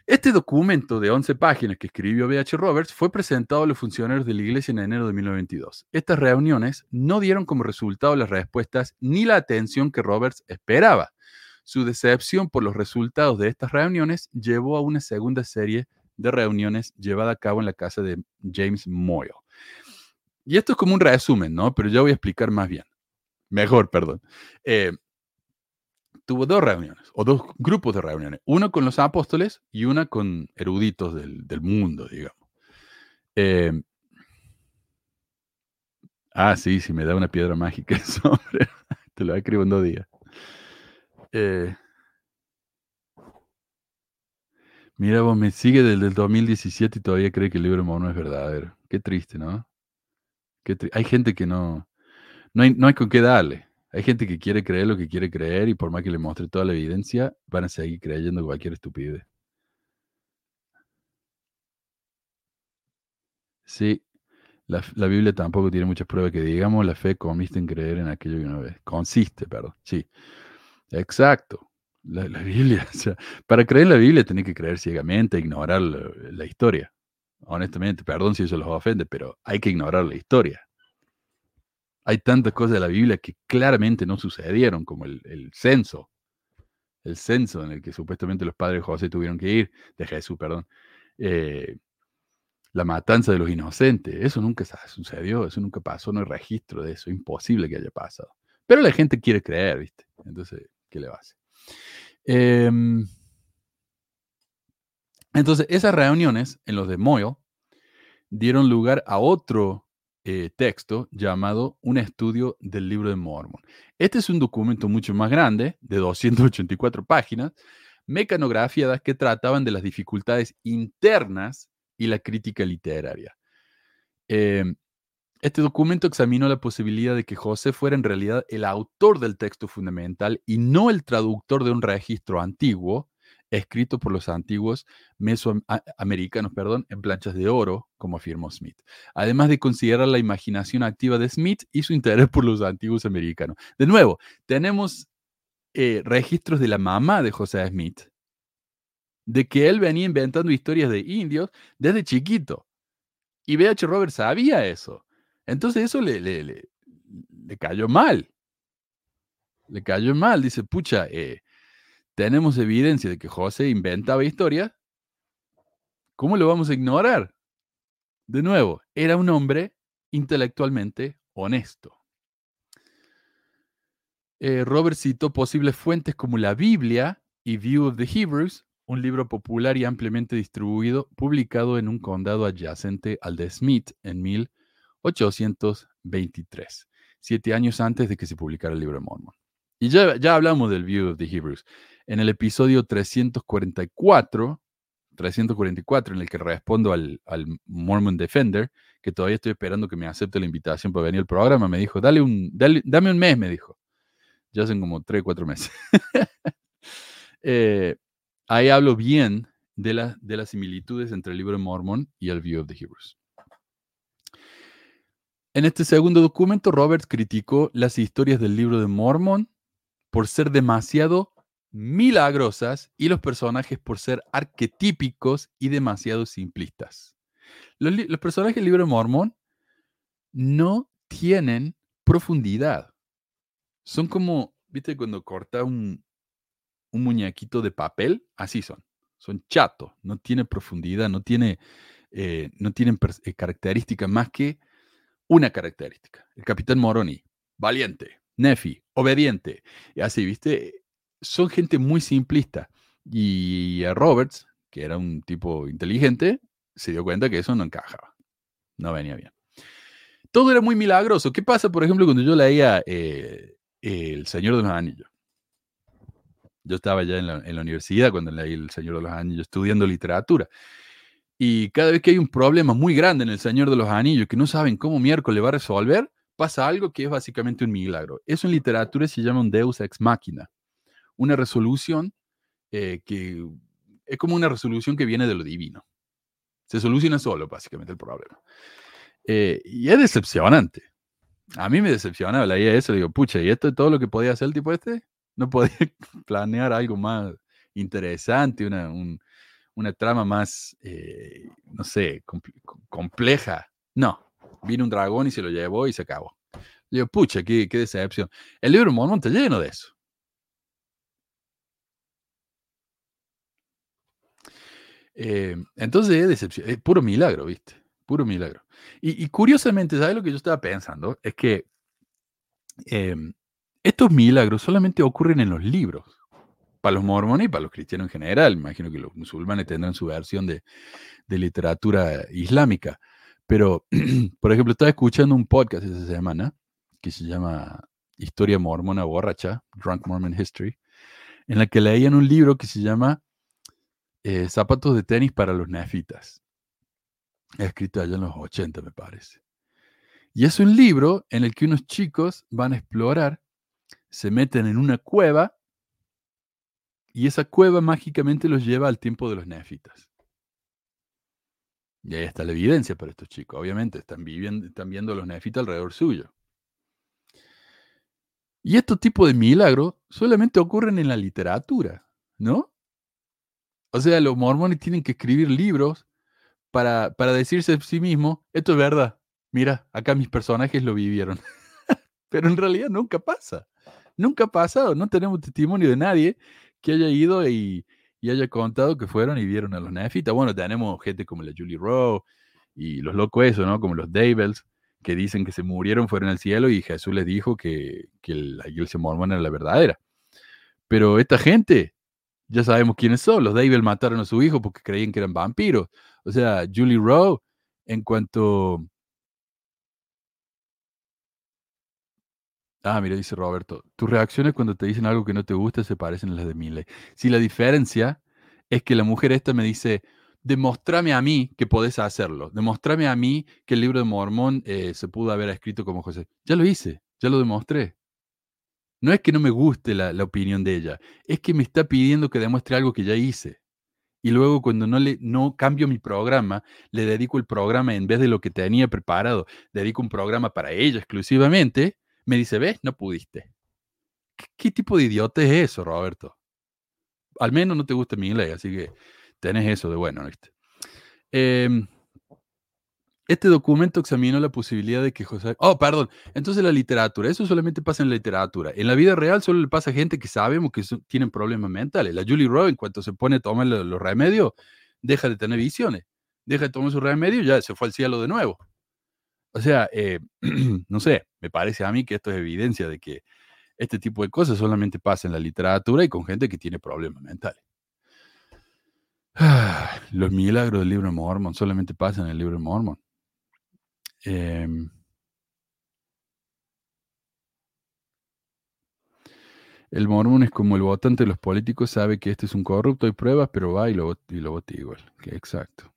este documento de 11 páginas que escribió B.H. Roberts fue presentado a los funcionarios de la iglesia en enero de 1922. Estas reuniones no dieron como resultado las respuestas ni la atención que Roberts esperaba. Su decepción por los resultados de estas reuniones llevó a una segunda serie de reuniones llevada a cabo en la casa de James Moyle. Y esto es como un resumen, ¿no? Pero yo voy a explicar más bien. Mejor, perdón. Eh, tuvo dos reuniones, o dos grupos de reuniones, una con los apóstoles y una con eruditos del, mundo, digamos. Em, ah, sí, si me da una piedra mágica eso, hombre, te lo escribo en dos días. Eh, mira, vos me sigue desde el 2017 y todavía cree que el libro de Mono es verdadero. Qué triste, ¿no? Qué Hay gente que no, no hay, no hay con qué darle. Hay gente que quiere creer lo que quiere creer y por más que le muestre toda la evidencia, van a seguir creyendo cualquier estupidez. Sí, la, Biblia tampoco tiene muchas pruebas que digamos, la fe consiste en creer en aquello que uno ve. Consiste, perdón. Sí, exacto. La, Biblia, o sea, para creer la Biblia tiene que creer ciegamente, ignorar la historia. Honestamente, perdón si eso los ofende, pero hay que ignorar la historia. Hay tantas cosas de la Biblia que claramente no sucedieron, como el, censo, el censo en el que supuestamente los padres de José tuvieron que ir, de Jesús, perdón, eh, la matanza de los inocentes, eso nunca sucedió, eso nunca pasó, no hay registro de eso, imposible que haya pasado. Pero la gente quiere creer, ¿viste? Entonces, ¿qué le va a hacer? Em, entonces, esas reuniones en los de Moyo dieron lugar a otro eh, texto llamado Un estudio del libro de Mormon. Este es un documento mucho más grande, de 284 páginas, mecanografiadas que trataban de las dificultades internas y la crítica literaria. Em, este documento examinó la posibilidad de que José fuera en realidad el autor del texto fundamental y no el traductor de un registro antiguo, escrito por los antiguos mesoamericanos perdón, en planchas de oro, como afirmó Smith. Además de considerar la imaginación activa de Smith y su interés por los antiguos americanos. De nuevo, tenemos eh, registros de la mamá de José Smith, de que él venía inventando historias de indios desde chiquito. Y B.H. Roberts sabía eso. Entonces eso le, le, le, cayó mal. Le cayó mal. Dice, pucha, eh, tenemos evidencia de que José inventaba historias. ¿Cómo lo vamos a ignorar? De nuevo, era un hombre intelectualmente honesto. Eh, Robert citó posibles fuentes como la Biblia y View of the Hebrews, un libro popular y ampliamente distribuido, publicado en un condado adyacente al de Smith en 1823, siete años antes de que se publicara el libro de Mormon. Y ya, ya hablamos del View of the Hebrews. En el episodio 344, 344, en el que respondo al, al, Mormon Defender, que todavía estoy esperando que me acepte la invitación para venir al programa, me dijo, dale un, dame un mes, me dijo. Ya hacen como tres, cuatro meses. eh, ahí hablo bien de, de las similitudes entre el libro de Mormon y el View of the Hebrews. En este segundo documento, Roberts criticó las historias del libro de Mormon por ser demasiado milagrosas y los personajes por ser arquetípicos y demasiado simplistas. Los, personajes del libro de Mormon no tienen profundidad. Son como, ¿viste? Cuando corta un, muñequito de papel, así son. Son chatos, no tiene profundidad, no, tiene, eh, no tienen eh, características más que una característica. El capitán Moroni, valiente, Nefi, obediente. Y así, ¿viste? Son gente muy simplista. Y a Roberts, que era un tipo inteligente, se dio cuenta que eso no encajaba. No venía bien. Todo era muy milagroso. ¿Qué pasa, por ejemplo, cuando yo leía eh, El Señor de los Anillos? Yo estaba ya en la, universidad cuando leí El Señor de los Anillos, estudiando literatura. Y cada vez que hay un problema muy grande en El Señor de los Anillos que no saben cómo miércoles va a resolver, pasa algo que es básicamente un milagro. Eso en literatura se llama un deus ex machina, una resolución eh, que es como una resolución que viene de lo divino. Se soluciona solo, básicamente, el problema. Eh, y es decepcionante. A mí me decepciona la idea de eso. Digo, pucha, ¿y esto es todo lo que podía hacer el tipo este? no podía planear algo más interesante, una, una trama más, eh, no sé, compleja. No, vino un dragón y se lo llevó y se acabó. Le digo, pucha, qué, qué decepción. El libro Mormon está lleno de eso. Eh, entonces es decepción, es puro milagro, ¿viste? Puro milagro. Y, curiosamente, ¿sabes lo que yo estaba pensando? Es que em, estos milagros solamente ocurren en los libros, para los mormones y para los cristianos en general. Imagino que los musulmanes tendrán su versión de, literatura islámica. Pero, por ejemplo, estaba escuchando un podcast esa semana que se llama Historia Mormona Borracha, Drunk Mormon History, en la que leían un libro que se llama eh, Zapatos de tenis para los nefitas. Escrito allá en los 80, me parece. Y es un libro en el que unos chicos van a explorar se meten en una cueva y esa cueva mágicamente los lleva al tiempo de los nefitas. Y ahí está la evidencia para estos chicos. Obviamente están, viviendo, están viendo los nefitas alrededor suyo. Y estos tipos de milagros solamente ocurren en la literatura, ¿no? O sea, los mormones tienen que escribir libros para, para decirse a sí mismos, esto es verdad. Mira, acá mis personajes lo vivieron. Pero en realidad nunca pasa. Nunca ha pasado, no tenemos testimonio de nadie que haya ido y, haya contado que fueron y vieron a los nefitas. Bueno, tenemos gente como la Julie Rowe y los locos eso, ¿no? Como los Davels, que dicen que se murieron, fueron al cielo y Jesús les dijo que, que la iglesia mormona era la verdadera. Pero esta gente, ya sabemos quiénes son. Los Davels mataron a su hijo porque creían que eran vampiros. O sea, Julie Rowe en cuanto... Ah, mira, dice Roberto, tus reacciones cuando te dicen algo que no te gusta se parecen a las de Miley. Si la diferencia es que la mujer esta me dice, demostrame a mí que podés hacerlo, demostrame a mí que el libro de Mormón eh, se pudo haber escrito como José. Ya lo hice, ya lo demostré. No es que no me guste la, la opinión de ella, es que me está pidiendo que demuestre algo que ya hice. Y luego cuando no, le, no cambio mi programa, le dedico el programa en vez de lo que tenía preparado, dedico un programa para ella exclusivamente, me dice, ves, no pudiste. ¿Qué, tipo de idiota es eso, Roberto? Al menos no te gusta mi ley, así que tenés eso de bueno, ¿viste? Em, este documento examinó la posibilidad de que José... Oh, perdón. Entonces la literatura, eso solamente pasa en la literatura. En la vida real solo le pasa a gente que sabemos que tienen problemas mentales. La Julie Rowe, en cuanto se pone a tomar lo- los remedios, deja de tener visiones. Deja de tomar sus remedios y ya se fue al cielo de nuevo. O sea, eh, no sé, me parece a mí que esto es evidencia de que este tipo de cosas solamente pasa en la literatura y con gente que tiene problemas mentales. Los milagros del libro de Mormon solamente pasan en el libro de Mormon. Em, el mormón es como el votante de los políticos, sabe que este es un corrupto, hay pruebas, pero va y lo, y lo vota igual. Exacto.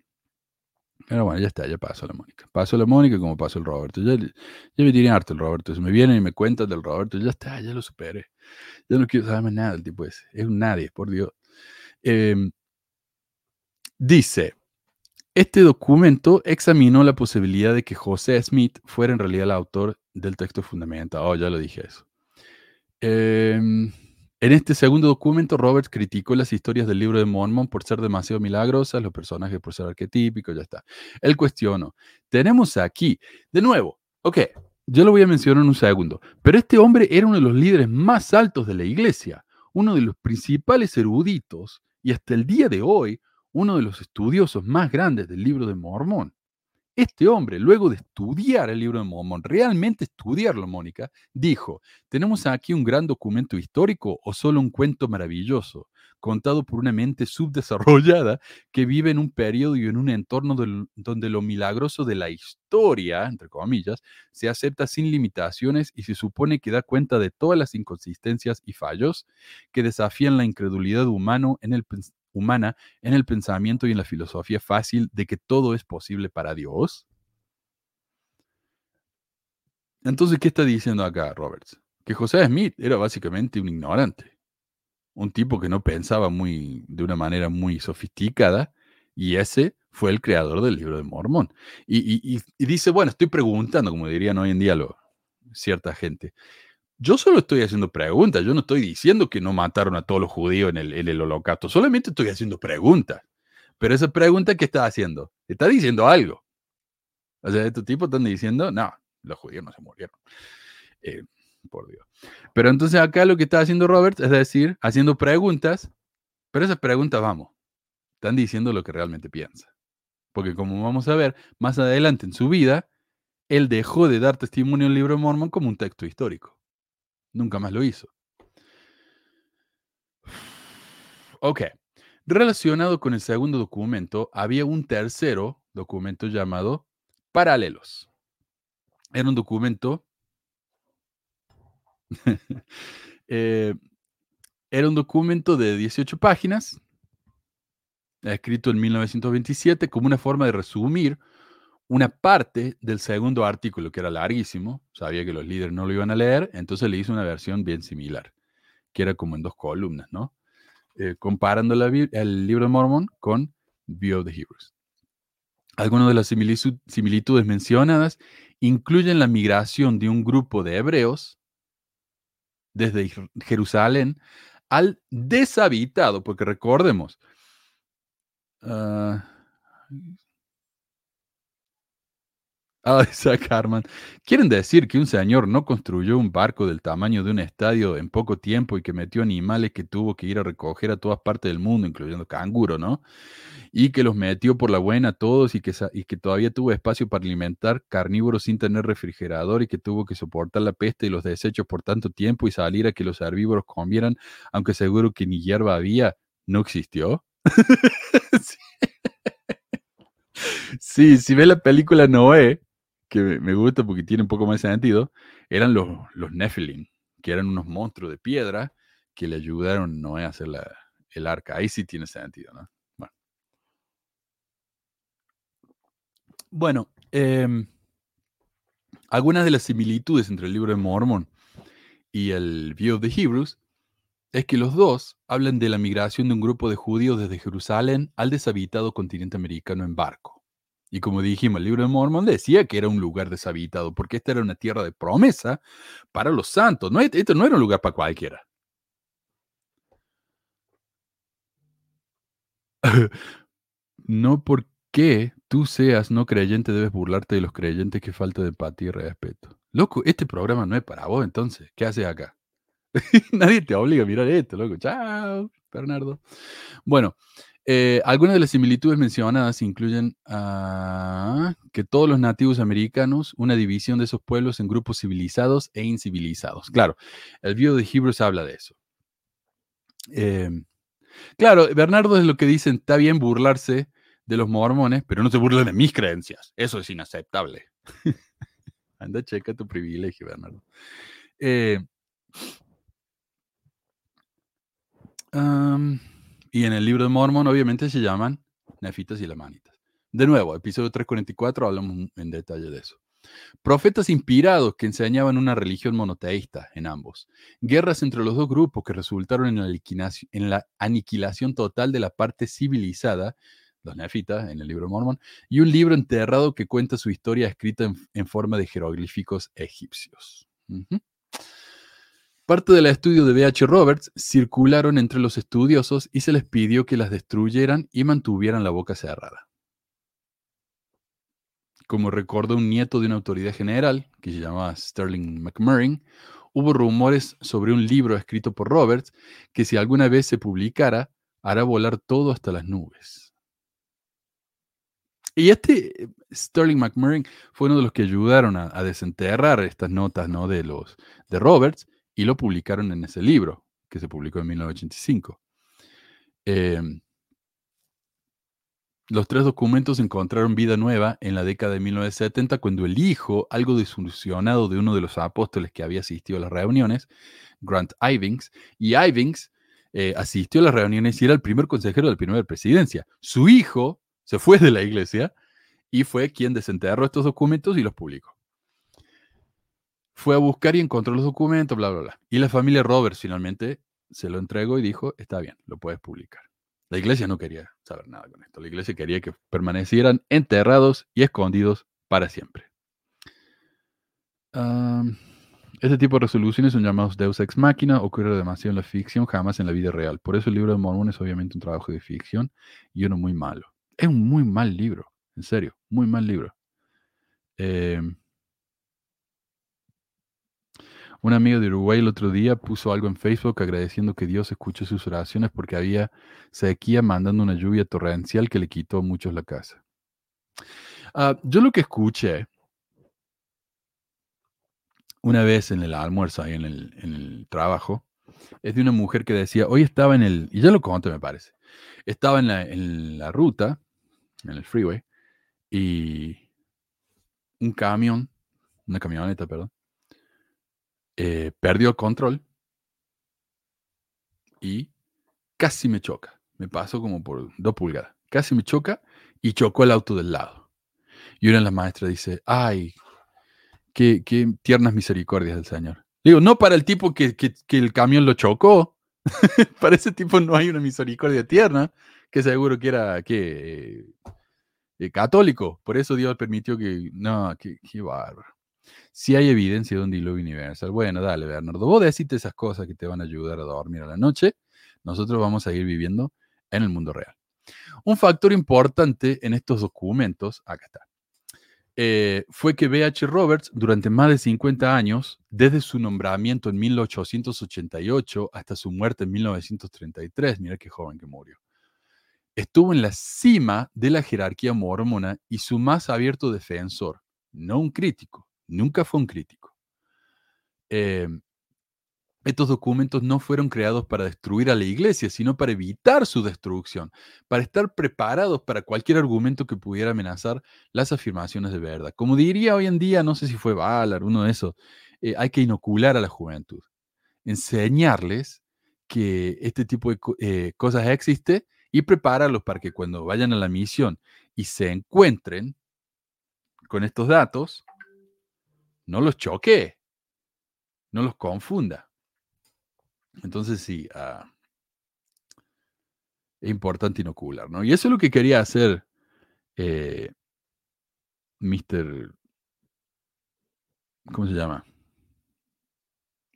Pero bueno, ya está, ya pasó la Mónica. Pasó la Mónica como pasó el Roberto. Ya, ya me tiene harto el Roberto. Si me vienen y me cuentan del Roberto, ya está, ya lo superé. Ya no quiero saber más nada del tipo ese. Es un nadie, por Dios. Em, dice, este documento examinó la posibilidad de que José Smith fuera en realidad el autor del texto fundamental. Oh, ya lo dije eso. Em, en este segundo documento, Roberts criticó las historias del libro de Mormon por ser demasiado milagrosas, los personajes por ser arquetípicos, ya está. Él cuestionó. Tenemos aquí, de nuevo, ok, yo lo voy a mencionar en un segundo, pero este hombre era uno de los líderes más altos de la iglesia, uno de los principales eruditos y hasta el día de hoy, uno de los estudiosos más grandes del libro de Mormón. Este hombre, luego de estudiar el libro de Mormón, realmente estudiarlo, Mónica, dijo, ¿tenemos aquí un gran documento histórico o solo un cuento maravilloso, contado por una mente subdesarrollada que vive en un periodo y en un entorno donde lo milagroso de la historia, entre comillas, se acepta sin limitaciones y se supone que da cuenta de todas las inconsistencias y fallos que desafían la incredulidad humano en el humana en el pensamiento y en la filosofía fácil de que todo es posible para Dios? Entonces, ¿qué está diciendo acá Roberts? Que José Smith era básicamente un ignorante, un tipo que no pensaba muy, de una manera muy sofisticada, y ese fue el creador del libro de Mormón. Y, y- dice, bueno, estoy preguntando, como dirían hoy en día lo- cierta gente. Yo solo estoy haciendo preguntas, yo no estoy diciendo que no mataron a todos los judíos en el, holocausto, solamente estoy haciendo preguntas. Pero esa pregunta, ¿qué está haciendo? Está diciendo algo. O sea, estos tipos están diciendo, no, los judíos no se murieron. Eh, por Dios. Pero entonces acá lo que está haciendo Robert es decir, haciendo preguntas, pero esas preguntas, vamos, están diciendo lo que realmente piensa. Porque como vamos a ver más adelante en su vida, él dejó de dar testimonio al libro de Mormon como un texto histórico. Nunca más lo hizo. Ok. Relacionado con el segundo documento, había un tercero documento llamado Paralelos. Era un documento. eh, era un documento de 18 páginas, escrito en 1927, como una forma de resumir una parte del segundo artículo, que era larguísimo. Sabía que los líderes no lo iban a leer, entonces le hice una versión bien similar, que era como en dos columnas, ¿no? Eh, comparando el libro de Mormon con View of the Hebrews. Algunas de las similitudes mencionadas incluyen la migración de un grupo de hebreos desde Jer- Jerusalén al deshabitado, porque recordemos, ah, Ah, Isaac Harman. Quieren decir que un señor no construyó un barco del tamaño de un estadio en poco tiempo y que metió animales que tuvo que ir a recoger a todas partes del mundo, incluyendo canguro, ¿no? Y que los metió por la buena a todos y que, y que todavía tuvo espacio para alimentar carnívoros sin tener refrigerador y que tuvo que soportar la peste y los desechos por tanto tiempo y salir a que los herbívoros comieran, aunque seguro que ni hierba había, ¿no existió? Sí. Sí, si ves la película Noé, que me- gusta porque tiene un poco más de sentido, eran los, los Nephilim, que eran unos monstruos de piedra que le ayudaron a Noé a hacer la- el arca. Ahí sí tiene sentido, ¿no? Bueno, Bueno, em, algunas de las similitudes entre el libro de Mormón y el View of the Hebrews es que los dos hablan de la migración de un grupo de judíos desde Jerusalén al deshabitado continente americano en barco. Y como dijimos, el libro de Mormón decía que era un lugar deshabitado, porque esta era una tierra de promesa para los santos. No, esto no era un lugar para cualquiera. no porque tú seas no creyente debes burlarte de los creyentes que falta de empatía y respeto. Loco, este programa no es para vos, entonces, ¿qué haces acá? Nadie te obliga a mirar esto, loco. Chao, Bernardo. Bueno, eh, algunas de las similitudes mencionadas incluyen ah, que todos los nativos americanos, una división de esos pueblos en grupos civilizados e incivilizados. Claro, el View de Hebrews habla de eso. Em, claro, Bernardo es lo que dicen, está bien burlarse de los mormones, pero no se burlen de mis creencias. Eso es inaceptable. Anda, checa tu privilegio, Bernardo. Eh, y en el libro de Mormon, obviamente, se llaman nefitas y lamanitas. De nuevo, episodio 344, hablamos en detalle de eso. Profetas inspirados que enseñaban una religión monoteísta en ambos. Guerras entre los dos grupos que resultaron en la, en la aniquilación total de la parte civilizada, los nefitas, en el libro Mormon, y un libro enterrado que cuenta su historia escrita en, forma de jeroglíficos egipcios. Parte del estudio de B.H. Roberts circularon entre los estudiosos y se les pidió que las destruyeran y mantuvieran la boca cerrada. Como recordó un nieto de una autoridad general, que se llamaba Sterling McMurrin, hubo rumores sobre un libro escrito por Roberts que si alguna vez se publicara, hará volar todo hasta las nubes. Y este Sterling McMurrin fue uno de los que ayudaron a, a desenterrar estas notas ¿no? de, los, de Roberts y lo publicaron en ese libro, que se publicó en 1985. Eh, los tres documentos encontraron vida nueva en la década de 1970 cuando el hijo, algo desilusionado de uno de los apóstoles que había asistido a las reuniones, Grant Ivings, y Ivings eh, asistió a las reuniones y era el primer consejero de la primera presidencia. Su hijo se fue de la iglesia y fue quien desenterró estos documentos y los publicó fue a buscar y encontró los documentos, bla, bla, bla. Y la familia Roberts finalmente se lo entregó y dijo, está bien, lo puedes publicar. La iglesia no quería saber nada con esto. La iglesia quería que permanecieran enterrados y escondidos para siempre. Este tipo de resoluciones son llamados Deus Ex Machina, ocurre demasiado en la ficción, jamás en la vida real. Por eso el libro de Mormón es obviamente un trabajo de ficción y uno muy malo. Es un muy mal libro, en serio, muy mal libro. Eh, un amigo de Uruguay el otro día puso algo en Facebook agradeciendo que Dios escuchó sus oraciones porque había sequía mandando una lluvia torrencial que le quitó a muchos la casa. Uh, yo lo que escuché una vez en el almuerzo, ahí en el, en el, trabajo, es de una mujer que decía, hoy estaba en el, y ya lo conté me parece, estaba en la, en la ruta, en el freeway, y un camión, una camioneta, perdón, eh, perdió control y casi me choca. Me pasó como por dos pulgadas. Casi me choca y chocó el auto del lado. Y una de las maestras dice, ay, qué, qué tiernas misericordias del Señor. Digo, no para el tipo que, que, que el camión lo chocó. para ese tipo no hay una misericordia tierna, que seguro que era que, eh, católico. Por eso Dios permitió que... No, qué, qué bárbaro si hay evidencia de un diluvio universal. Bueno, dale, Bernardo, vos decite esas cosas que te van a ayudar a dormir a la noche. Nosotros vamos a seguir viviendo en el mundo real. Un factor importante en estos documentos, acá está, eh, fue que B.H. Roberts, durante más de 50 años, desde su nombramiento en 1888 hasta su muerte en 1933, mira qué joven que murió, estuvo en la cima de la jerarquía mormona y su más abierto defensor, no un crítico, nunca fue un crítico. Eh, estos documentos no fueron creados para destruir a la iglesia, sino para evitar su destrucción, para estar preparados para cualquier argumento que pudiera amenazar las afirmaciones de verdad. Como diría hoy en día, no sé si fue Ballard, uno de esos, eh, hay que inocular a la juventud, enseñarles que este tipo de eh, cosas existe y prepararlos para que cuando vayan a la misión y se encuentren con estos datos, no los choque, no los confunda. Entonces sí, ah, es importante inocular, ¿no? Y eso es lo que quería hacer eh, Mr. ¿Cómo se llama?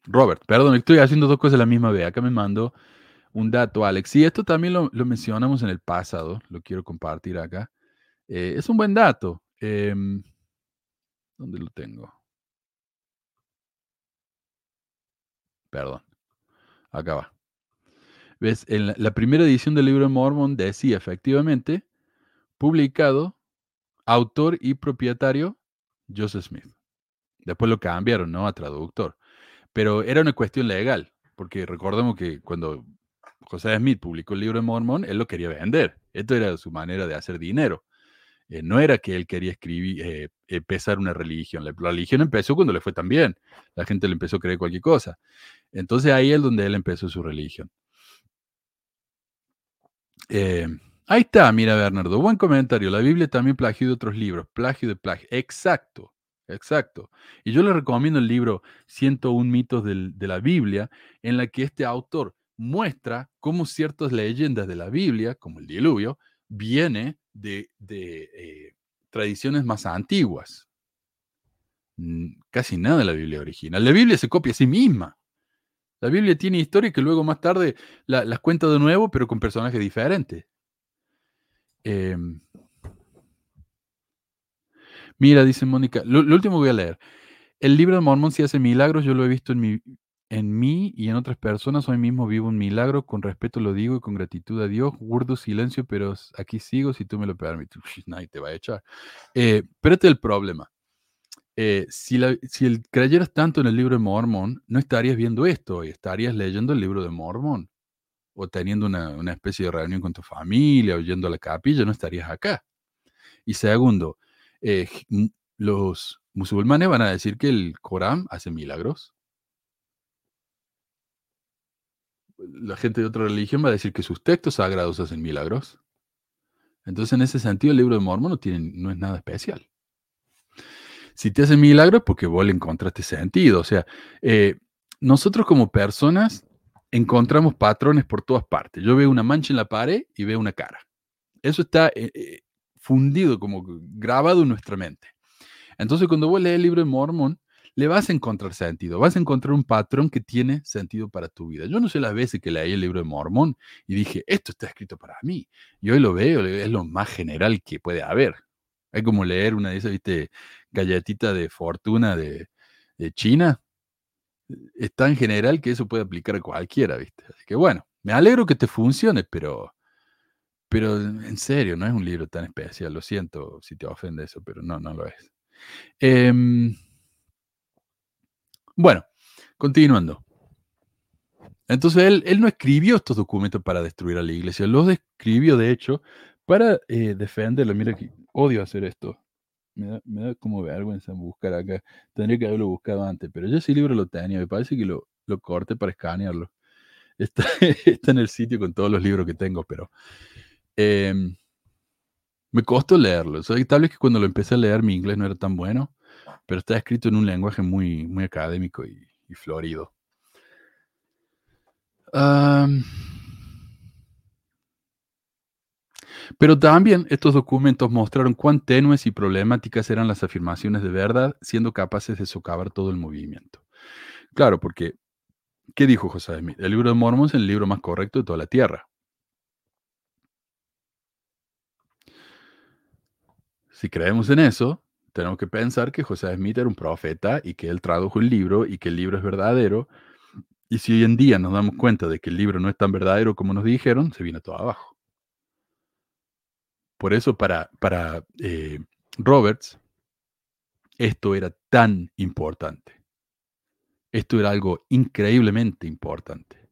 Robert, perdón, estoy haciendo dos cosas a la misma vez. Acá me mando un dato, Alex. Y esto también lo, mencionamos en el pasado, lo quiero compartir acá. Eh, es un buen dato. Em, ¿Dónde lo tengo? Perdón. Acá va. ¿Ves? En la, primera edición del libro de Mormon decía efectivamente, publicado, autor y propietario, Joseph Smith. Después lo cambiaron, ¿no? A traductor. Pero era una cuestión legal, porque recordemos que cuando José Smith publicó el libro de Mormon, él lo quería vender. Esto era su manera de hacer dinero. Eh, no era que él quería escribir, eh, empezar una religión. La, religión empezó cuando le fue tan bien. La gente le empezó a creer cualquier cosa. Entonces ahí es donde él empezó su religión. Eh, ahí está, mira Bernardo, buen comentario. La Biblia también plagio de otros libros, plagio de plagio. Exacto, exacto. Y yo le recomiendo el libro 101 mitos de la Biblia, en la que este autor muestra cómo ciertas leyendas de la Biblia, como el diluvio, viene de, eh, tradiciones más antiguas. Casi nada de la Biblia original. La Biblia se copia a sí misma. La Biblia tiene historias que luego más tarde las cuenta de nuevo, pero con personajes diferentes. Em, mira, dice Mónica, lo, último voy a leer. El libro de Mormón si hace milagros, yo lo he visto en, mi, en mí y en otras personas. Hoy mismo vivo un milagro, con respeto lo digo y con gratitud a Dios. Guardo silencio, pero aquí sigo si tú me lo permites. Nadie te va a echar. Eh, pero este es el problema. Eh, si, el, creyeras tanto en el libro de Mormón, no estarías viendo esto, estarías leyendo el libro de Mormón, o teniendo una, especie de reunión con tu familia, o yendo a la capilla, no estarías acá. Y segundo, eh, los musulmanes van a decir que el Corán hace milagros. La gente de otra religión va a decir que sus textos sagrados hacen milagros. Entonces, en ese sentido, el libro de Mormón no, tiene, no es nada especial. Si te hace milagro es porque vos le encontraste sentido. O sea, eh, nosotros como personas encontramos patrones por todas partes. Yo veo una mancha en la pared y veo una cara. Eso está eh, eh, fundido, como grabado en nuestra mente. Entonces, cuando vos lees el libro de Mormón, le vas a encontrar sentido, vas a encontrar un patrón que tiene sentido para tu vida. Yo no sé las veces que leí el libro de Mormón y dije, esto está escrito para mí. Y hoy lo veo, es lo más general que puede haber. Hay como leer una de esas, viste, galletita de fortuna de, China, es tan general que eso puede aplicar a cualquiera, ¿viste? Así que bueno, me alegro que te funcione, pero, pero en serio, no es un libro tan especial, lo siento si te ofende eso, pero no, no lo es. Em, bueno, continuando. Entonces él, él, no escribió estos documentos para destruir a la iglesia, los escribió de hecho para eh. Mira que odio hacer esto. Me da, como vergüenza buscar acá. Tendría que haberlo buscado antes, pero yo ese libro lo tenía. Me parece que lo, lo corte para escanearlo. Está, está, en el sitio con todos los libros que tengo, pero em, me costó leerlo. tal vez que cuando lo empecé a leer mi inglés no era tan bueno, pero está escrito en un lenguaje muy, muy académico y, florido. Pero también estos documentos mostraron cuán tenues y problemáticas eran las afirmaciones de verdad, siendo capaces de socavar todo el movimiento. Claro, porque, ¿qué dijo José Smith? El libro de Mormon es el libro más correcto de toda la tierra. Si creemos en eso, tenemos que pensar que José Smith era un profeta y que él tradujo el libro y que el libro es verdadero. Y si hoy en día nos damos cuenta de que el libro no es tan verdadero como nos dijeron, se viene todo abajo. Por eso para, para eh, Roberts esto era tan importante, Esto era algo increíblemente importante.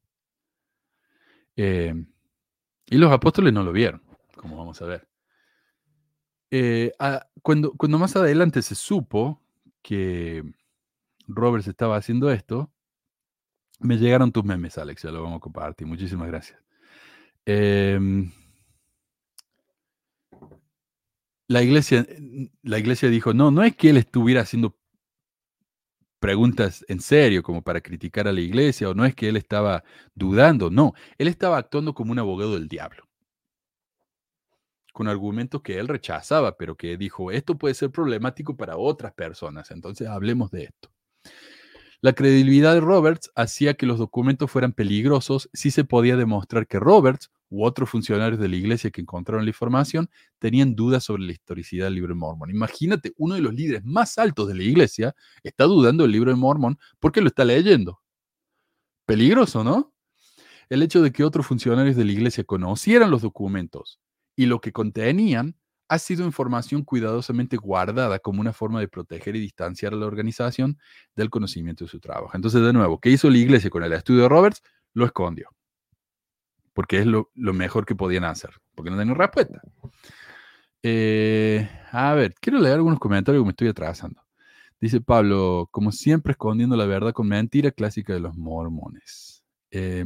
Eh, y los apóstoles no lo vieron, como vamos a ver. Eh, cuando, cuando más adelante se supo que Roberts estaba haciendo esto, me llegaron tus memes, Alex, ya lo vamos a compartir. Muchísimas gracias. Em, la, iglesia, la iglesia dijo, no, no es que él estuviera haciendo preguntas en serio como para criticar a la iglesia, o no es que él estaba dudando, no, él estaba actuando como un abogado del diablo, con argumentos que él rechazaba, pero que dijo, esto puede ser problemático para otras personas, entonces hablemos de esto. La credibilidad de Roberts hacía que los documentos fueran peligrosos si se podía demostrar que Roberts u otros funcionarios de la iglesia que encontraron la información tenían dudas sobre la historicidad del libro de Mormón. Imagínate, uno de los líderes más altos de la iglesia está dudando del libro de Mormón porque lo está leyendo. Peligroso, ¿no? El hecho de que otros funcionarios de la iglesia conocieran los documentos y lo que contenían ha sido información cuidadosamente guardada como una forma de proteger y distanciar a la organización del conocimiento de su trabajo. Entonces, de nuevo, ¿qué hizo la iglesia con el estudio de Roberts? Lo escondió. Porque es lo, mejor que podían hacer. Porque no tenían respuesta. Eh, a ver, quiero leer algunos comentarios que me estoy atrasando. Dice Pablo, como siempre escondiendo la verdad con mentira clásica de los mormones. Eh,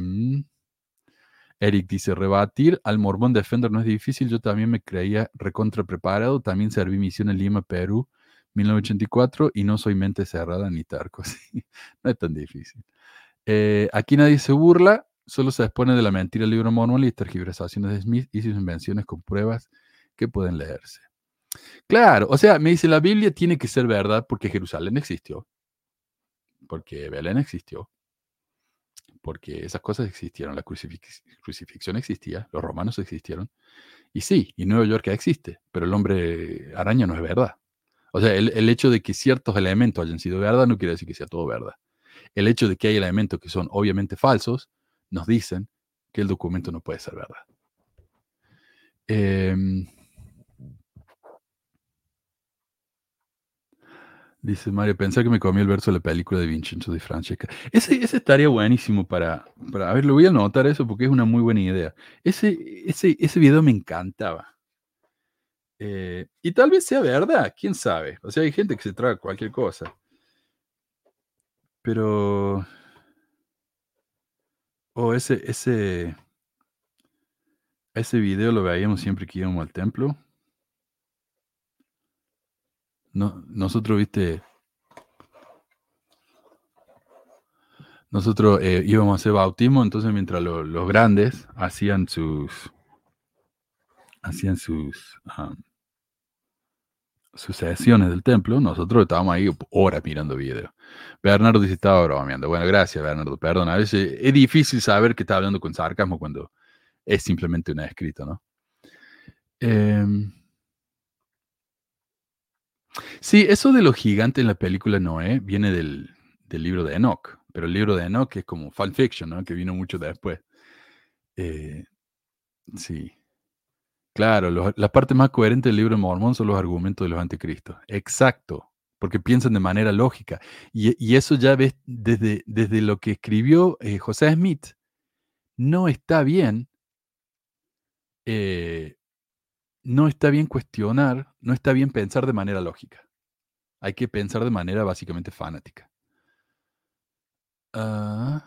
Eric dice, rebatir al Mormón Defender no es difícil, yo también me creía recontra preparado, también serví misión en Lima, Perú, 1984, y no soy mente cerrada ni tarco, no es tan difícil. Eh, aquí nadie se burla, solo se expone de la mentira del libro mormón y tergiversaciones de Smith y sus invenciones con pruebas que pueden leerse. Claro, o sea, me dice, la Biblia tiene que ser verdad porque Jerusalén existió, porque Belén existió, porque esas cosas existieron, la crucifixión existía, los romanos existieron, y sí, y Nueva York existe, pero el hombre araña no es verdad. O sea, el, hecho de que ciertos elementos hayan sido verdad no quiere decir que sea todo verdad. El hecho de que hay elementos que son obviamente falsos nos dicen que el documento no puede ser verdad. Em, Dice Mario, pensé que me comí el verso de la película de Vincenzo di Francesca. Ese, ese estaría buenísimo para, para... A ver, le voy a anotar eso porque es una muy buena idea. Ese, ese, ese video me encantaba. Eh, y tal vez sea verdad, quién sabe. O sea, hay gente que se traga cualquier cosa. Pero... O oh, ese, ese... Ese video lo veíamos siempre que íbamos al templo. No, nosotros, viste, nosotros eh, íbamos a hacer bautismo, entonces mientras los grandes hacían sus, hacían sus, sus sesiones del templo, nosotros estábamos ahí horas mirando videos. Bernardo dice, estaba bromeando. Bueno, gracias, Bernardo, perdón. A veces es difícil saber que está hablando con sarcasmo cuando es simplemente una escrita, ¿no? Eh, Sí, eso de los gigantes en la película Noé viene del, libro de Enoch, pero el libro de Enoch es como fanfiction, ¿no? Que vino mucho después. Eh, sí. Claro, la parte más coherente del libro de Mormón son los argumentos de los anticristos. Exacto, porque piensan de manera lógica. Y, eso ya ves desde, desde lo que escribió eh, José Smith, no está bien eh, no está bien cuestionar, no está bien pensar de manera lógica. Hay que pensar de manera básicamente fanática. Ah.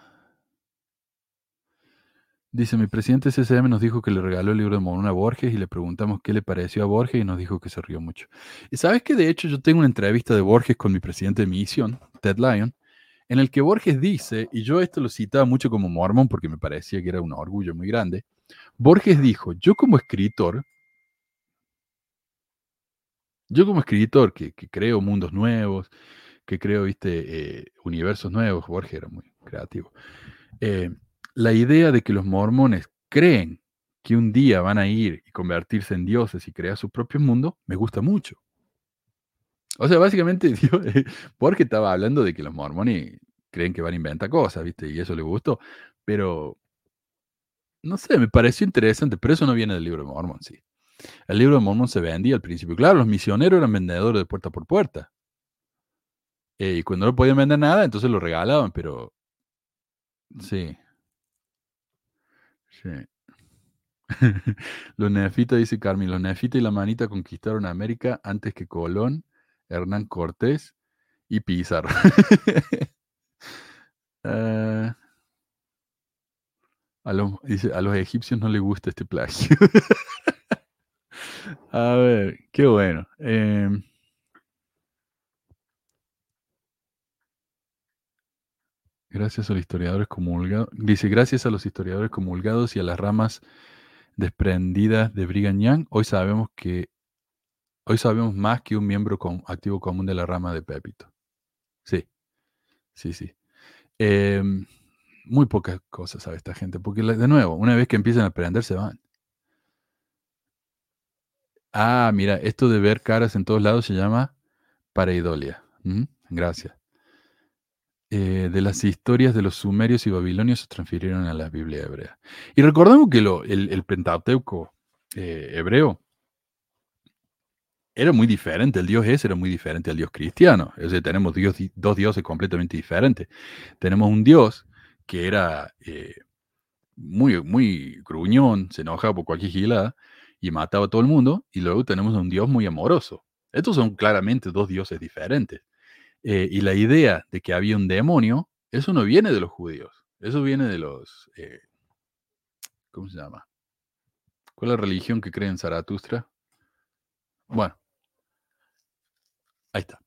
dice, mi presidente CCM nos dijo que le regaló el libro de Morón a Borges y le preguntamos qué le pareció a Borges y nos dijo que se rió mucho. Y sabes que de hecho yo tengo una entrevista de Borges con mi presidente de misión, Ted Lyon, en el que Borges dice, y yo esto lo citaba mucho como mormón porque me parecía que era un orgullo muy grande, Borges dijo, yo como escritor, yo como escritor que, creo mundos nuevos, que creo, viste, eh, universos nuevos, Borges era muy creativo, eh, la idea de que los mormones creen que un día van a ir y convertirse en dioses y crear su propio mundo, me gusta mucho. O sea, básicamente, Borges estaba hablando de que los mormones creen que van a inventar cosas, ¿viste? Y eso le gustó. Pero, no sé, me pareció interesante, pero eso no viene del libro de Mormon, sí. El libro de Mormón se vendía al principio. Claro, los misioneros eran vendedores de puerta por puerta. Eh, y cuando no podían vender nada, entonces lo regalaban, pero sí. Sí. los nefitas, dice Carmen, los nefitas y la manita conquistaron América antes que Colón, Hernán Cortés y Pizarro. Ah, a, los, dice, a los egipcios no les gusta este plagio. a ver, qué bueno. Em, gracias a los historiadores comulgados. Dice, gracias a los historiadores comulgados y a las ramas desprendidas de Brigham Young, hoy sabemos que hoy sabemos más que un miembro activo común de la rama de Pepito. Sí, sí, sí. Em, muy pocas cosas sabe esta gente, porque de nuevo, una vez que empiezan a aprender, se van. Ah, mira, esto de ver caras en todos lados se llama pareidolia. Gracias. Eh, de las historias de los sumerios y babilonios se transfirieron a la Biblia hebrea. Y recordemos que lo, el, Pentateuco eh, hebreo era muy diferente, el dios ese era muy diferente al dios cristiano. Es decir, tenemos dos dioses completamente diferentes. Tenemos un dios que era eh, muy, muy gruñón, se enojaba por cualquier gilada y mataba a todo el mundo, y luego tenemos un dios muy amoroso. Estos son claramente dos dioses diferentes. Eh, y la idea de que había un demonio, eso no viene de los judíos, eso viene de los... Eh, ¿Cómo se llama? ¿Cuál es la religión que cree en Zaratustra? Bueno, ahí está.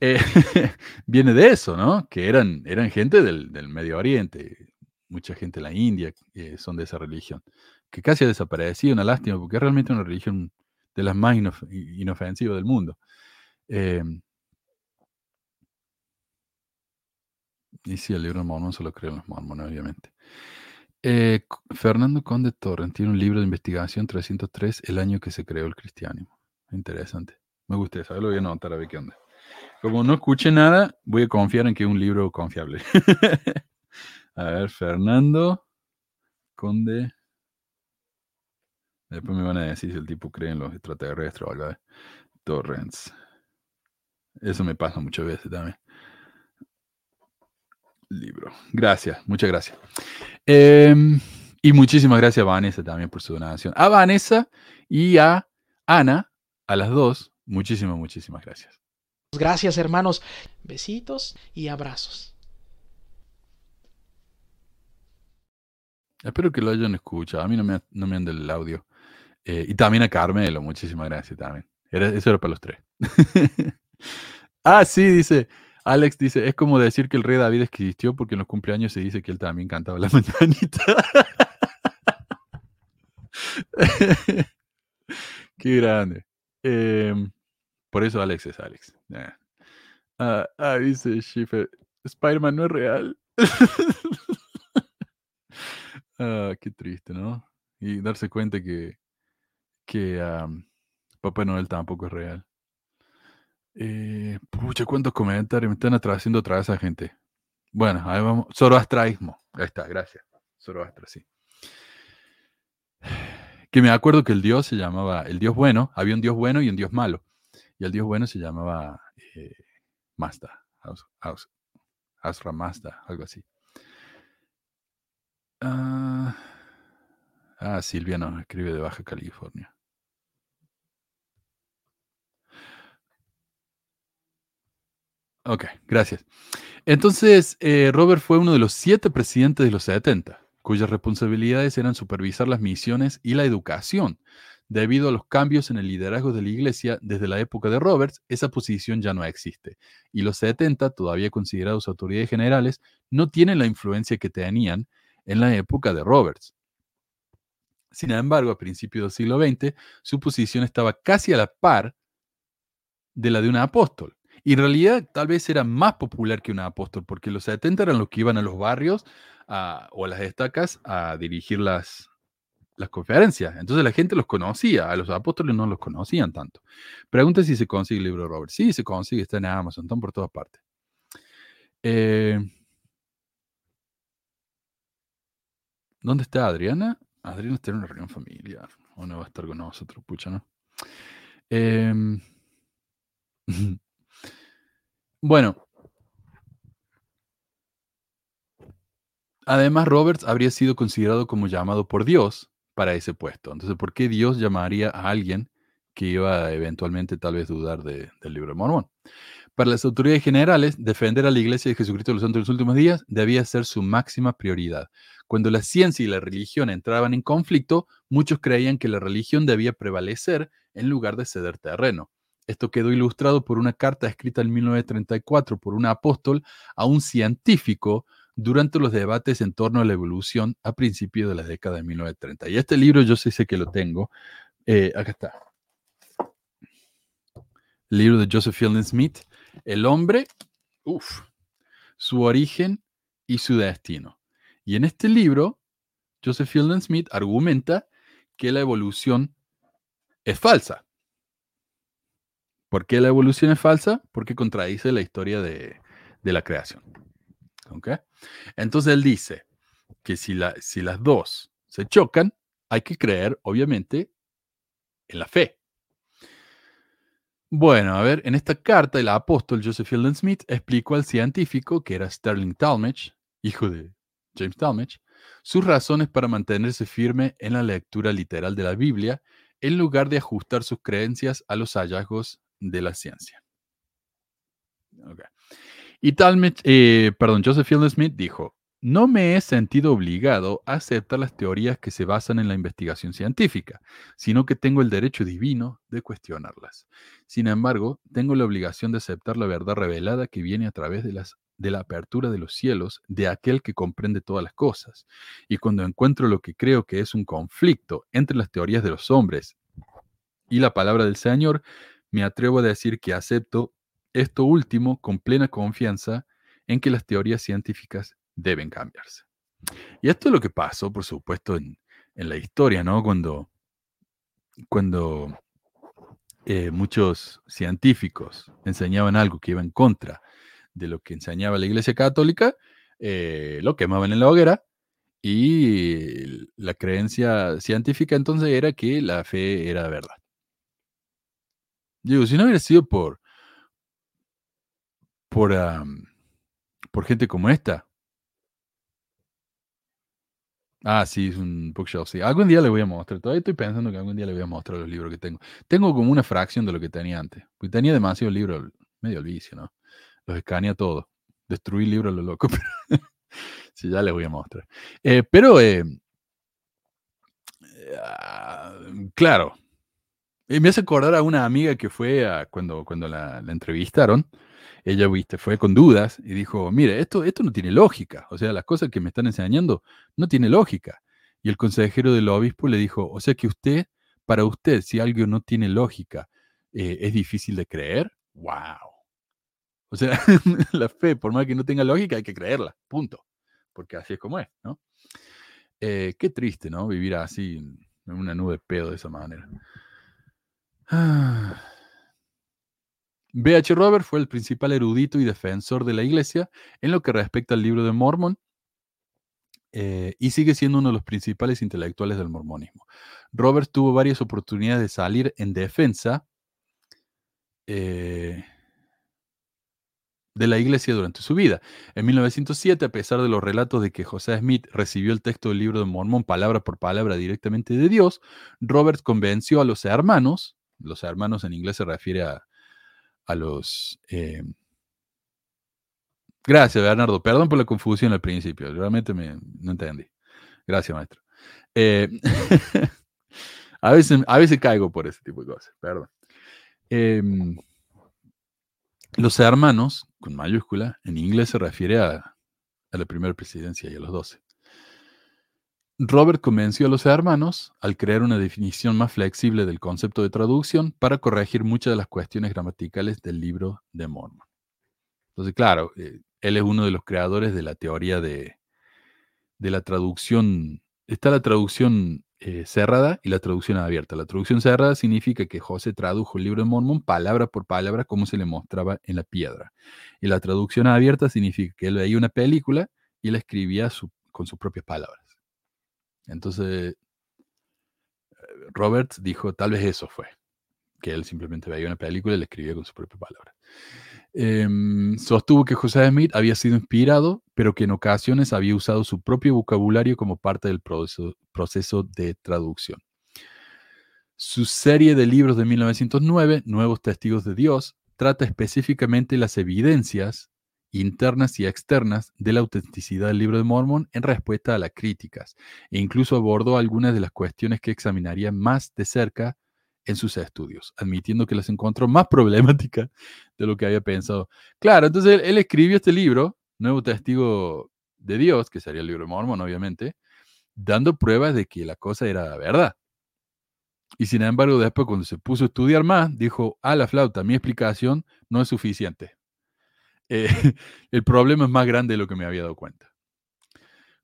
Eh, viene de eso, ¿no? Que eran, eran gente del, Medio Oriente, mucha gente de la India son de esa religión, que casi ha desaparecido, una lástima, porque es realmente una religión de las más inofensivas del mundo. Y sí, el libro de Mormón solo creen los mormones, obviamente. Eh, Fernando Conde Torrent tiene un libro de investigación 303, el año que se creó el cristianismo. Interesante. Me gusta eso, lo voy a anotar a ver qué onda. Como no escuché nada, voy a confiar en que es un libro confiable. a ver, Fernando Conde. Después me van a decir si el tipo cree en los extraterrestres o algo. Torrents. Eso me pasa muchas veces también libro. Gracias, muchas gracias. Em, y muchísimas gracias a Vanessa también por su donación. A Vanessa y a Ana, a las dos, muchísimas, muchísimas gracias. Gracias hermanos. Besitos y abrazos. Espero que lo hayan escuchado. A mí no me, no me anda el audio. Eh, y también a Carmelo, muchísimas gracias también. Eso era para los tres. ah, sí, dice. Alex dice, es como decir que el rey David existió porque en los cumpleaños se dice que él también cantaba la mañanita. Qué grande. Em, por eso Alex es Alex. Ah, ah, dice Schiffer, Spider-Man no es real. ah, qué triste, ¿no? Y darse cuenta que, que Papá Noel tampoco es real. Eh, pucha, cuántos comentarios me están atrayendo otra vez a gente. Bueno, ahí vamos. Zoroastraísmo. Ahí está, gracias. Zoroastra, sí. Que me acuerdo que el dios se llamaba, el dios bueno, había un dios bueno y un dios malo. Y el dios bueno se llamaba eh, Mazda, Asra Mazda, algo así. Ah, ah, Silvia nos escribe de Baja California. Ok, gracias. Entonces, eh, Robert fue uno de los siete presidentes de los 70, cuyas responsabilidades eran supervisar las misiones y la educación. Debido a los cambios en el liderazgo de la iglesia desde la época de Roberts, esa posición ya no existe. Y los 70, todavía considerados autoridades generales, no tienen la influencia que tenían en la época de Roberts. Sin embargo, a principios del siglo XX, su posición estaba casi a la par de la de un apóstol. Y en realidad tal vez era más popular que un apóstol, porque los 70 eran los que iban a los barrios o a las estacas a dirigir las, conferencias. Entonces la gente los conocía, a los apóstoles no los conocían tanto. Pregunta si se consigue el libro de Robert. Sí, se consigue, está en Amazon, están por todas partes. Eh, ¿Dónde está Adriana? Adrián está en una reunión familiar. O no va a estar con nosotros, pucha, ¿no? Em, bueno. Además, Roberts habría sido considerado como llamado por Dios para ese puesto. Entonces, ¿por qué Dios llamaría a alguien que iba a eventualmente tal vez dudar del libro de Mormón? Para las autoridades generales, defender a la Iglesia de Jesucristo de los Santos de los últimos días debía ser su máxima prioridad. Cuando la ciencia y la religión entraban en conflicto, muchos creían que la religión debía prevalecer en lugar de ceder terreno. Esto quedó ilustrado por una carta escrita en 1934 por un apóstol a un científico durante los debates en torno a la evolución a principios de la década de 1930. Y este libro yo sé que lo tengo. Eh, acá está. Libro de Joseph Fielding Smith, El hombre, uf, su origen y su destino. Y en este libro, Joseph Fielding Smith argumenta que la evolución es falsa. ¿Por qué la evolución es falsa? Porque contradice la historia de, de la creación. ¿Ok? Entonces él dice que si, si las dos se chocan, hay que creer, obviamente, en la fe. Bueno, a ver, en esta carta el apóstol Joseph Fielding Smith explicó al científico, que era Sterling Talmage, hijo de James Talmage, sus razones para mantenerse firme en la lectura literal de la Biblia en lugar de ajustar sus creencias a los hallazgos de la ciencia. Y Talmage, eh, perdón, Joseph Fielding Smith dijo, no me he sentido obligado a aceptar las teorías que se basan en la investigación científica, sino que tengo el derecho divino de cuestionarlas. Sin embargo, tengo la obligación de aceptar la verdad revelada que viene a través de, las, de la apertura de los cielos de aquel que comprende todas las cosas. Y cuando encuentro lo que creo que es un conflicto entre las teorías de los hombres y la palabra del Señor, me atrevo a decir que acepto esto último con plena confianza en que las teorías científicas deben cambiarse. Y esto es lo que pasó, por supuesto, en, en la historia, ¿no? Cuando, cuando eh, muchos científicos enseñaban algo que iba en contra de lo que enseñaba la Iglesia Católica, eh, lo quemaban en la hoguera y la creencia científica entonces era que la fe era verdad. Digo, si no hubiera sido por, por, por gente como esta, Ah, sí, es un bookshelf, sí. Algún día le voy a mostrar. Todavía estoy pensando que algún día le voy a mostrar los libros que tengo. Tengo como una fracción de lo que tenía antes. Tenía demasiados libros, medio al vicio, ¿no? Los escanea todos. Destruí libros a lo loco. Pero sí, ya les voy a mostrar. Eh, pero, eh, ah, claro. Eh, me hace acordar a una amiga que fue a, cuando, cuando la entrevistaron ella viste, fue con dudas y dijo, mire, esto, esto no tiene lógica, o sea, las cosas que me están enseñando no tiene lógica. Y el consejero del obispo le dijo, o sea que usted, para usted, si algo no tiene lógica, eh, es difícil de creer. ¡Wow! O sea, la fe, por más que no tenga lógica, hay que creerla, punto. Porque así es como es, ¿no? Eh, qué triste, ¿no? Vivir así en una nube de pedo de esa manera. Ah. B.H. Robert fue el principal erudito y defensor de la iglesia en lo que respecta al libro de Mormon eh, y sigue siendo uno de los principales intelectuales del mormonismo. Robert tuvo varias oportunidades de salir en defensa eh, de la iglesia durante su vida. En 1907, a pesar de los relatos de que José Smith recibió el texto del libro de Mormón palabra por palabra directamente de Dios, Robert convenció a los hermanos, los hermanos en inglés se refiere a los... Eh... Gracias, Bernardo. Perdón por la confusión al principio. Realmente me, no entendí. Gracias, maestro. Eh... a, veces, a veces caigo por ese tipo de cosas. Perdón. Eh... Los hermanos, con mayúscula, en inglés se refiere a la primera presidencia y a los doce. Robert convenció a los hermanos al crear una definición más flexible del concepto de traducción para corregir muchas de las cuestiones gramaticales del libro de Mormon. Entonces, claro, eh, él es uno de los creadores de la teoría de, de la traducción. Está la traducción eh, cerrada y la traducción abierta. La traducción cerrada significa que José tradujo el libro de Mormon palabra por palabra como se le mostraba en la piedra. Y la traducción abierta significa que él veía una película y la escribía con sus propias palabras. Entonces, Robert dijo, tal vez eso fue, que él simplemente veía una película y la escribía con sus propias palabras. Em, sostuvo que José Smith había sido inspirado, pero que en ocasiones había usado su propio vocabulario como parte del proceso de traducción. Su serie de libros de 1909, Nuevos Testigos de Dios, trata específicamente las evidencias internas y externas de la autenticidad del libro de Mormón en respuesta a las críticas, e incluso abordó algunas de las cuestiones que examinaría más de cerca en sus estudios, admitiendo que las encontró más problemáticas de lo que había pensado. Claro, entonces él, escribió este libro, Nuevo Testigo de Dios, que sería el libro de Mormón, obviamente, dando pruebas de que la cosa era verdad. Y sin embargo, después cuando se puso a estudiar más, dijo, a la flauta, mi explicación no es suficiente. Eh, el problema es más grande de lo que me había dado cuenta.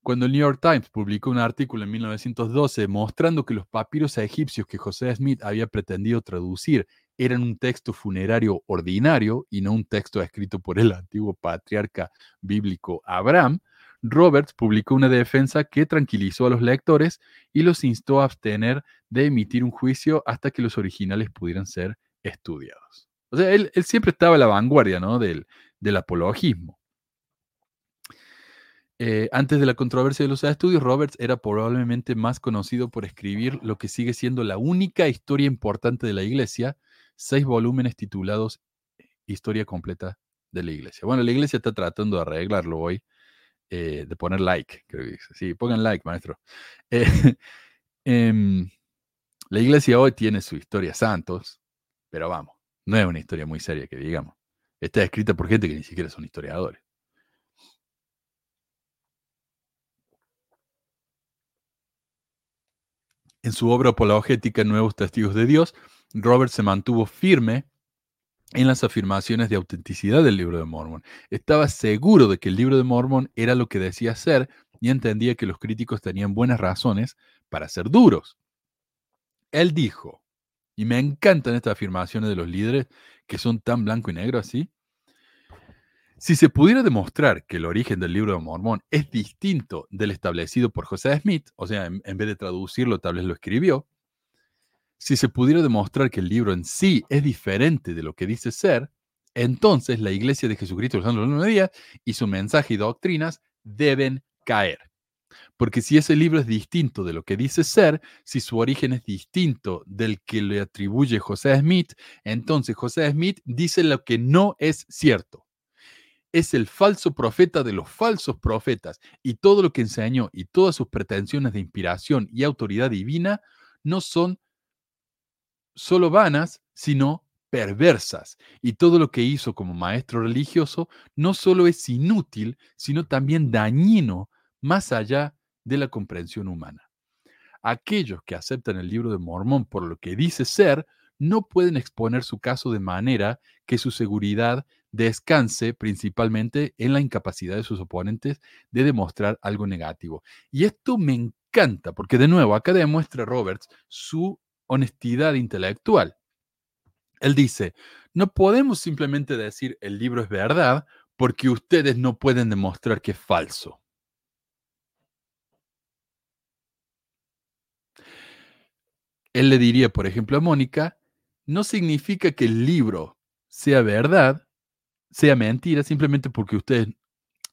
Cuando el New York Times publicó un artículo en 1912 mostrando que los papiros egipcios que José Smith había pretendido traducir eran un texto funerario ordinario y no un texto escrito por el antiguo patriarca bíblico Abraham, Roberts publicó una defensa que tranquilizó a los lectores y los instó a abstener de emitir un juicio hasta que los originales pudieran ser estudiados. O sea, él, siempre estaba a la vanguardia ¿no? del, del apologismo. Eh, antes de la controversia de los estudios, Roberts era probablemente más conocido por escribir lo que sigue siendo la única historia importante de la iglesia, seis volúmenes titulados Historia completa de la iglesia. Bueno, la iglesia está tratando de arreglarlo hoy, eh, de poner like, creo que dice. Sí, pongan like, maestro. Eh, em, la iglesia hoy tiene su historia santos, pero vamos, no es una historia muy seria que digamos. Está escrita por gente que ni siquiera son historiadores. En su obra apologética Nuevos Testigos de Dios, Robert se mantuvo firme en las afirmaciones de autenticidad del libro de Mormon. Estaba seguro de que el libro de Mormon era lo que decía ser y entendía que los críticos tenían buenas razones para ser duros. Él dijo, y me encantan estas afirmaciones de los líderes que son tan blanco y negro así, si se pudiera demostrar que el origen del libro de Mormón es distinto del establecido por José Smith, o sea, en, vez de traducirlo, tal vez lo escribió, si se pudiera demostrar que el libro en sí es diferente de lo que dice ser, entonces la Iglesia de Jesucristo de los Santos días y su mensaje y doctrinas deben caer. Porque si ese libro es distinto de lo que dice ser, si su origen es distinto del que le atribuye José Smith, entonces José Smith dice lo que no es cierto es el falso profeta de los falsos profetas y todo lo que enseñó y todas sus pretensiones de inspiración y autoridad divina no son solo vanas, sino perversas. Y todo lo que hizo como maestro religioso no solo es inútil, sino también dañino más allá de la comprensión humana. Aquellos que aceptan el libro de Mormón por lo que dice ser, no pueden exponer su caso de manera que su seguridad descanse principalmente en la incapacidad de sus oponentes de demostrar algo negativo. Y esto me encanta, porque de nuevo, acá demuestra Roberts su honestidad intelectual. Él dice, no podemos simplemente decir el libro es verdad porque ustedes no pueden demostrar que es falso. Él le diría, por ejemplo, a Mónica, no significa que el libro sea verdad sea mentira simplemente porque ustedes,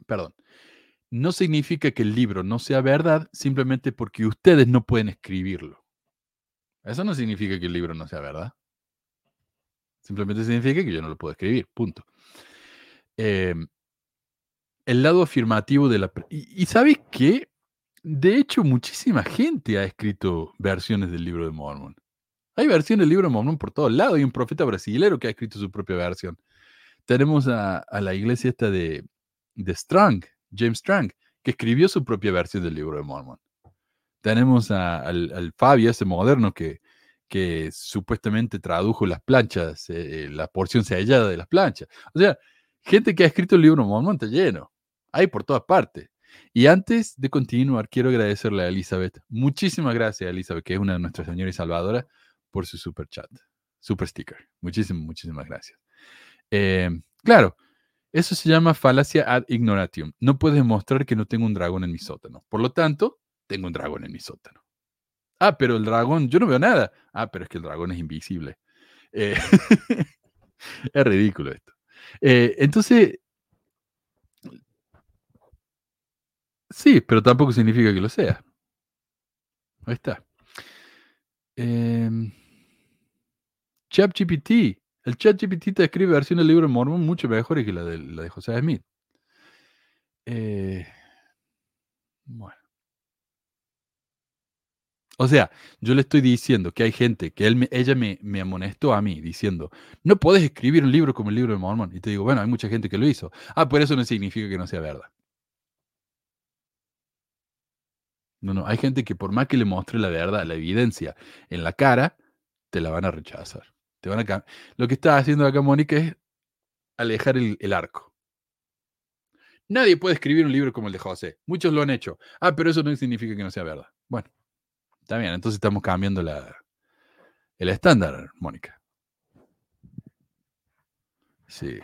perdón, no significa que el libro no sea verdad simplemente porque ustedes no pueden escribirlo. Eso no significa que el libro no sea verdad. Simplemente significa que yo no lo puedo escribir, punto. Em, el lado afirmativo de la... Y, y ¿sabes qué? De hecho, muchísima gente ha escrito versiones del libro de Mormon. Hay versiones del libro de Mormon por todos lados. Hay un profeta brasilero que ha escrito su propia versión. Tenemos a, la iglesia esta de, de Strang, James Strang, que escribió su propia versión del libro de Mormon. Tenemos al, Fabio, ese moderno, que, supuestamente tradujo las planchas, eh, la porción sellada de las planchas. O sea, gente que ha escrito el libro de Mormon está lleno. Hay por todas partes. Y antes de continuar, quiero agradecerle a Elizabeth. Muchísimas gracias, Elizabeth, que es una de nuestras señoras y salvadoras, por su super chat, super sticker. Muchísimas, muchísimas gracias. Eh, claro, eso se llama falacia ad ignoratium. No puedes demostrar que no tengo un dragón en mi sótano. Por lo tanto, tengo un dragón en mi sótano. Ah, pero el dragón, yo no veo nada. Ah, pero es que el dragón es invisible. Eh, es ridículo esto. Eh, entonces, sí, pero tampoco significa que lo sea. Ahí está. Em, ChatGPT. El ChatGPT te escribe versión del libro de Mormon mucho mejor que la de, la de José Smith. Eh, bueno. O sea, yo le estoy diciendo que hay gente que él ella me, me amonestó a mí diciendo, no puedes escribir un libro como el libro de Mormon. Y te digo, bueno, hay mucha gente que lo hizo. Ah, por eso no significa que no sea verdad. No, no, hay gente que por más que le muestre la verdad, la evidencia en la cara, te la van a rechazar. Te van a Lo que está haciendo acá Mónica es alejar el, el arco. Nadie puede escribir un libro como el de José. Muchos lo han hecho. Ah, pero eso no significa que no sea verdad. Bueno, está bien, entonces estamos cambiando la, el estándar, Mónica. Sí.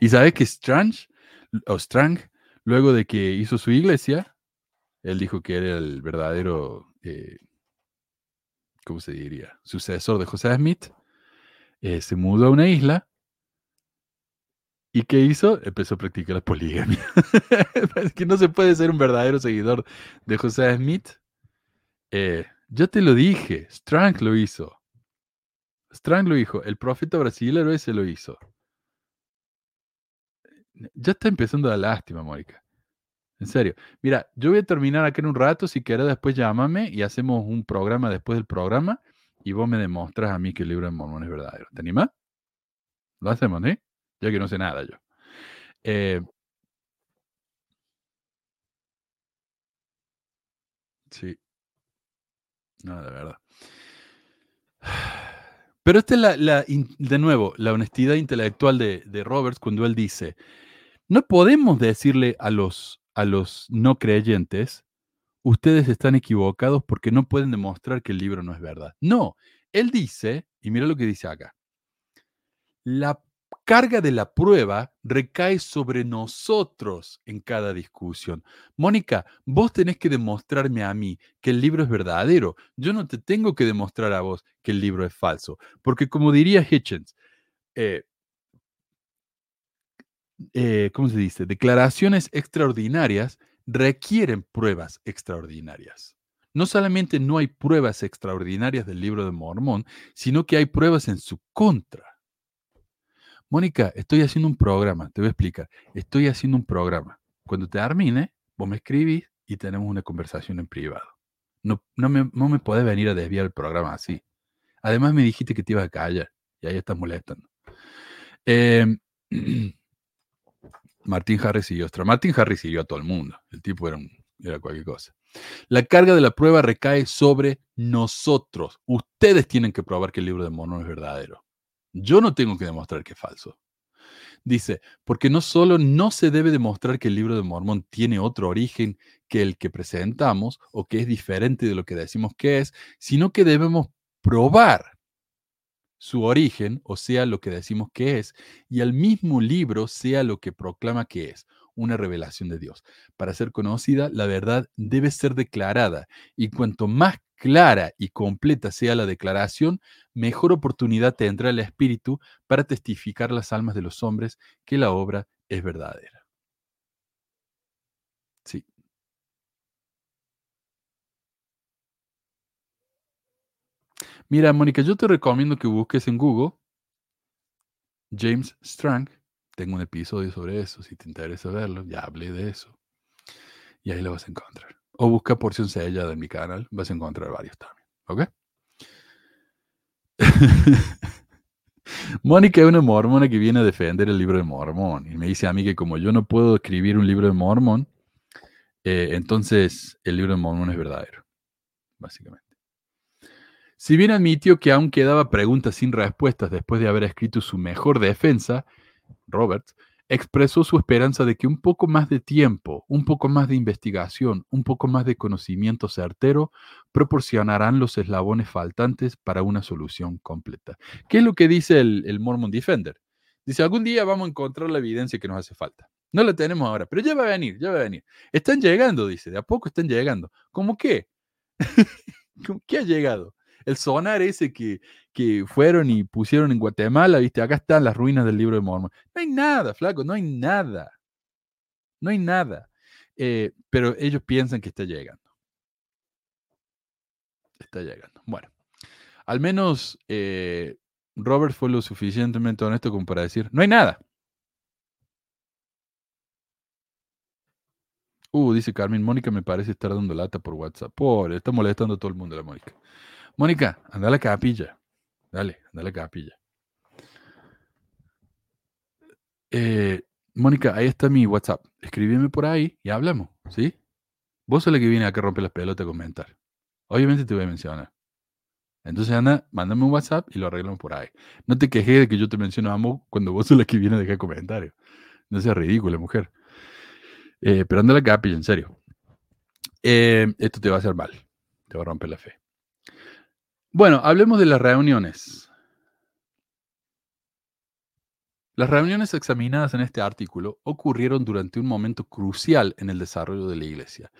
Y sabes que Strange, o Strang, luego de que hizo su iglesia, él dijo que era el verdadero, eh, ¿cómo se diría? Sucesor de José Smith. eh, se mudó a una isla. ¿Y qué hizo? Empezó a practicar la poligamia. es que no se puede ser un verdadero seguidor de José Smith. Eh, yo te lo dije, Strang lo hizo. Strang lo dijo, el profeta brasileño ese lo hizo. Ya está empezando la lástima, Mónica. En serio. Mira, yo voy a terminar acá en un rato. Si quieres, después llámame y hacemos un programa después del programa y vos me demostras a mí que el libro de Mormón es verdadero. ¿Te animás? Lo hacemos, ¿eh? Ya que no sé nada yo. Eh, sí. No, de verdad. Pero esta es la, la de nuevo, la honestidad intelectual de, de Roberts cuando él dice, no podemos decirle a los, a los no creyentes, ustedes están equivocados porque no pueden demostrar que el libro no es verdad. No, él dice, y mira lo que dice acá, la carga de la prueba recae sobre nosotros en cada discusión. Mónica, vos tenés que demostrarme a mí que el libro es verdadero. Yo no te tengo que demostrar a vos que el libro es falso. Porque como diría Hitchens, eh, eh, ¿cómo se dice? Declaraciones extraordinarias requieren pruebas extraordinarias. No solamente no hay pruebas extraordinarias del libro de Mormón, sino que hay pruebas en su contra. Mónica, estoy haciendo un programa, te voy a explicar. Estoy haciendo un programa. Cuando termine, vos me escribís y tenemos una conversación en privado. No, no, me, no me podés venir a desviar el programa así. Además me dijiste que te ibas a callar y ahí estás molestando. Eh, Martín Harris siguió Ostra. Martín Harris siguió a todo el mundo. El tipo era, un, era cualquier cosa. La carga de la prueba recae sobre nosotros. Ustedes tienen que probar que el libro de Mormón es verdadero. Yo no tengo que demostrar que es falso. Dice, porque no solo no se debe demostrar que el libro de Mormón tiene otro origen que el que presentamos o que es diferente de lo que decimos que es, sino que debemos probar su origen, o sea, lo que decimos que es, y al mismo libro sea lo que proclama que es, una revelación de Dios. Para ser conocida, la verdad debe ser declarada, y cuanto más clara y completa sea la declaración, mejor oportunidad tendrá el Espíritu para testificar las almas de los hombres que la obra es verdadera. Sí. Mira, Mónica, yo te recomiendo que busques en Google James Strang. Tengo un episodio sobre eso, si te interesa verlo, ya hablé de eso. Y ahí lo vas a encontrar. O busca porción sellada en mi canal, vas a encontrar varios también. ¿Ok? Mónica es una mormona que viene a defender el libro de Mormón y me dice a mí que como yo no puedo escribir un libro de Mormón, eh, entonces el libro de Mormón es verdadero, básicamente. Si bien admitió que aún quedaba preguntas sin respuestas después de haber escrito su mejor defensa, Roberts expresó su esperanza de que un poco más de tiempo, un poco más de investigación, un poco más de conocimiento certero proporcionarán los eslabones faltantes para una solución completa. ¿Qué es lo que dice el, el Mormon Defender? Dice, algún día vamos a encontrar la evidencia que nos hace falta. No la tenemos ahora, pero ya va a venir, ya va a venir. Están llegando, dice, de a poco están llegando. ¿Cómo qué? ¿Cómo qué ha llegado? El sonar ese que, que fueron y pusieron en Guatemala, viste, acá están las ruinas del libro de Mormon. No hay nada, flaco, no hay nada. No hay nada. Eh, pero ellos piensan que está llegando. Está llegando. Bueno, al menos eh, Robert fue lo suficientemente honesto como para decir, no hay nada. Uh, dice Carmen, Mónica me parece estar dando lata por WhatsApp. Pobre, está molestando a todo el mundo la Mónica. Mónica, anda a la capilla. Dale, anda a la capilla. Eh, Mónica, ahí está mi WhatsApp. Escríbeme por ahí y hablamos, ¿sí? Vos sos la que viene acá a romper las pelotas a comentar. Obviamente te voy a mencionar. Entonces anda, mándame un WhatsApp y lo arreglamos por ahí. No te quejes de que yo te menciono amo cuando vos sos la que viene a dejar comentarios. No seas ridícula, mujer. Eh, pero anda a la capilla, en serio. Eh, esto te va a hacer mal. Te va a romper la fe. Bueno, hablemos de las reuniones. Las reuniones examinadas en este artículo ocurrieron durante un momento crucial en el desarrollo de la iglesia.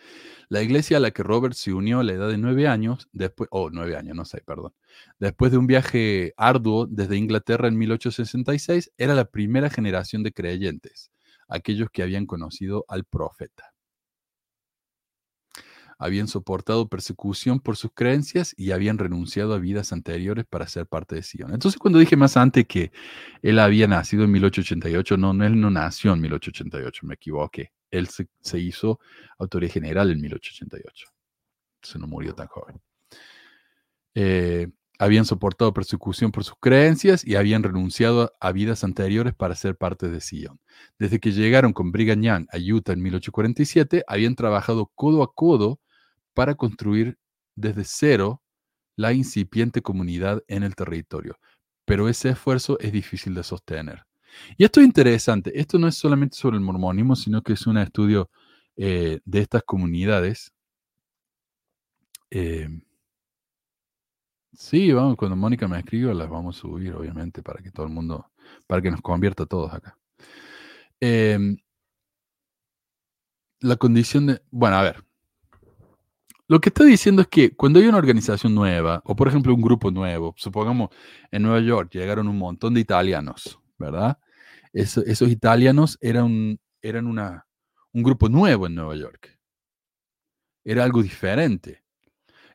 La iglesia a la que Robert se unió a la edad de nueve años, después, oh, nueve años, no sé, perdón, después de un viaje arduo desde Inglaterra en 1866, era la primera generación de creyentes aquellos que habían conocido al profeta. Habían soportado persecución por sus creencias y habían renunciado a vidas anteriores para ser parte de Sion. Entonces, cuando dije más antes que él había nacido en 1888, no, él no nació en 1888, me equivoqué. Él se, se hizo autoridad general en 1888. Se no murió tan joven. Eh, habían soportado persecución por sus creencias y habían renunciado a vidas anteriores para ser parte de Sion. Desde que llegaron con Brigham Young a Utah en 1847, habían trabajado codo a codo para construir desde cero la incipiente comunidad en el territorio. Pero ese esfuerzo es difícil de sostener. Y esto es interesante. Esto no es solamente sobre el mormonismo, sino que es un estudio eh, de estas comunidades. Eh, Sí, vamos, cuando Mónica me escriba las vamos a subir, obviamente, para que todo el mundo, para que nos convierta a todos acá. Em, la condición de, bueno, a ver, lo que está diciendo es que cuando hay una organización nueva, o por ejemplo un grupo nuevo, supongamos en Nueva York llegaron un montón de italianos, ¿verdad? esos italianos eran, un grupo nuevo en Nueva York. Era algo diferente.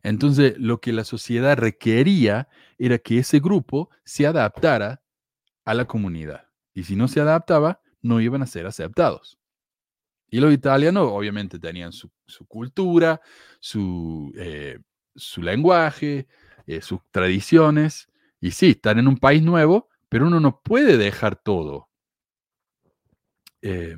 Entonces, lo que la sociedad requería era que ese grupo se adaptara a la comunidad. Y si no se adaptaba, no iban a ser aceptados. Y los italianos obviamente tenían su, cultura, su, eh, su lenguaje, eh, sus tradiciones. Y sí, están en un país nuevo, pero uno no puede dejar todo. Eh,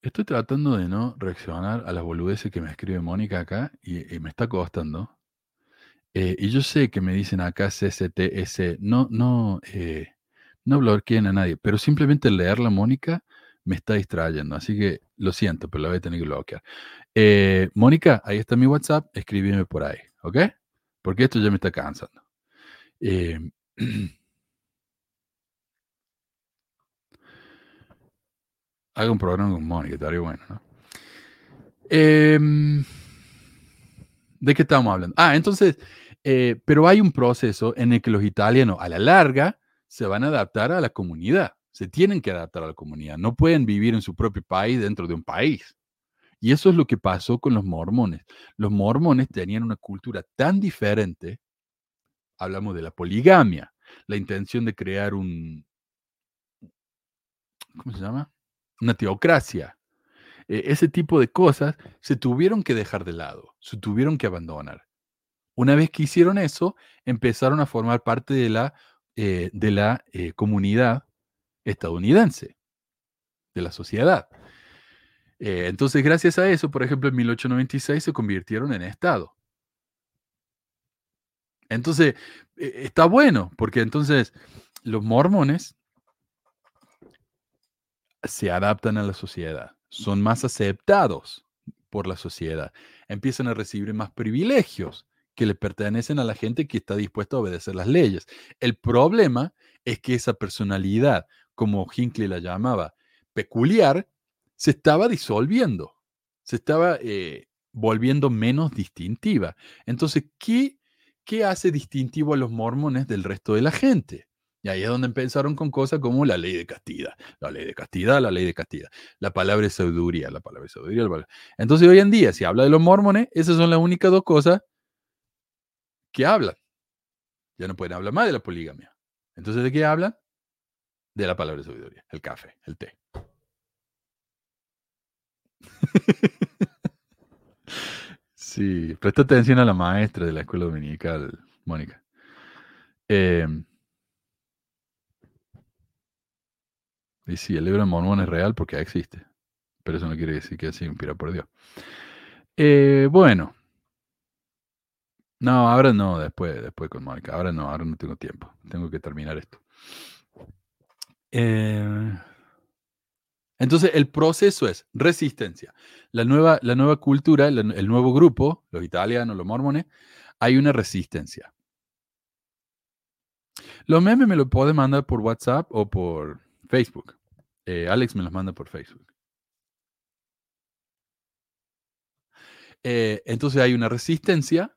Estoy tratando de no reaccionar a las boludeces que me escribe Mónica acá y, me está costando. Y yo sé que me dicen acá CCTS, no, no, no bloqueen a nadie, pero simplemente leerla Mónica me está distrayendo, así que lo siento, pero la voy a tener que bloquear. Eh, Mónica, ahí está mi WhatsApp, escríbeme por ahí, ¿ok? Porque esto ya me está cansando. haga un programa con Mónica, estaría bueno, ¿no? Em, ¿De qué estamos hablando? Ah, entonces, eh, pero hay un proceso en el que los italianos a la larga se van a adaptar a la comunidad, se tienen que adaptar a la comunidad, no pueden vivir en su propio país dentro de un país. Y eso es lo que pasó con los mormones. Los mormones tenían una cultura tan diferente, hablamos de la poligamia, la intención de crear un, ¿cómo se llama? una teocracia. E, ese tipo de cosas se tuvieron que dejar de lado, se tuvieron que abandonar. Una vez que hicieron eso, empezaron a formar parte de la, eh, de la eh, comunidad estadounidense, de la sociedad. Eh, entonces, gracias a eso, por ejemplo, en 1896 se convirtieron en Estado. Entonces, e, está bueno, porque entonces los mormones se adaptan a la sociedad, son más aceptados por la sociedad, empiezan a recibir más privilegios que le pertenecen a la gente que está dispuesta a obedecer las leyes. El problema es que esa personalidad, como Hinckley la llamaba, peculiar, se estaba disolviendo, se estaba eh, volviendo menos distintiva. Entonces, ¿qué, ¿qué hace distintivo a los mormones del resto de la gente? Y ahí es donde empezaron con cosas como la ley de castidad, la ley de castidad, la ley de castidad, la palabra de sabiduría, la palabra de sabiduría. la palabra- Entonces, hoy en día, si habla de los mormones, esas son las únicas dos cosas que hablan. Ya no pueden hablar más de la poligamia. Entonces, ¿de qué hablan? De la palabra de sabiduría, el café, el té. Sí, presta atención a la maestra de la escuela dominical, Mónica. Em, y sí, el libro de Mormón es real porque existe, pero eso no quiere decir que sea inspirado por Dios. Eh, bueno, no, ahora no, después, después con Mónica, ahora no, ahora no tengo tiempo, tengo que terminar esto. Eh, entonces, el proceso es resistencia. La nueva, la nueva cultura, el nuevo grupo, los italianos, los mormones, hay una resistencia. Los memes me los puede mandar por WhatsApp o por Facebook. Eh, Alex me los manda por Facebook. Eh, entonces hay una resistencia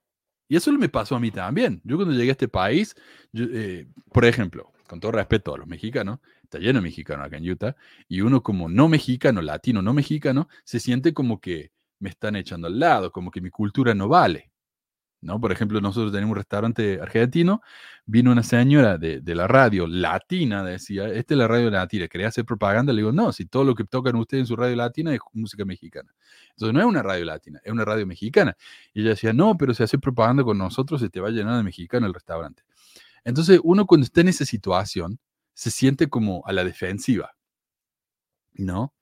y eso me pasó a mí también. Yo cuando llegué a este país, eh, por ejemplo, con todo respeto a los mexicanos, está lleno de mexicanos acá en Utah, y uno como no mexicano, latino, no mexicano, se siente como que me están echando al lado, como que mi cultura no vale. ¿No? Por ejemplo, nosotros tenemos un restaurante argentino, vino una señora de, de la radio latina, decía, esta es la radio latina, quería hacer propaganda, le digo, no, si todo lo que tocan ustedes en su radio latina es música mexicana. Entonces no es una radio latina, es una radio mexicana. Y ella decía, no, pero si hace propaganda con nosotros, se te va a llenar de mexicano el restaurante. Entonces uno cuando está en esa situación, se siente como a la defensiva, ¿no?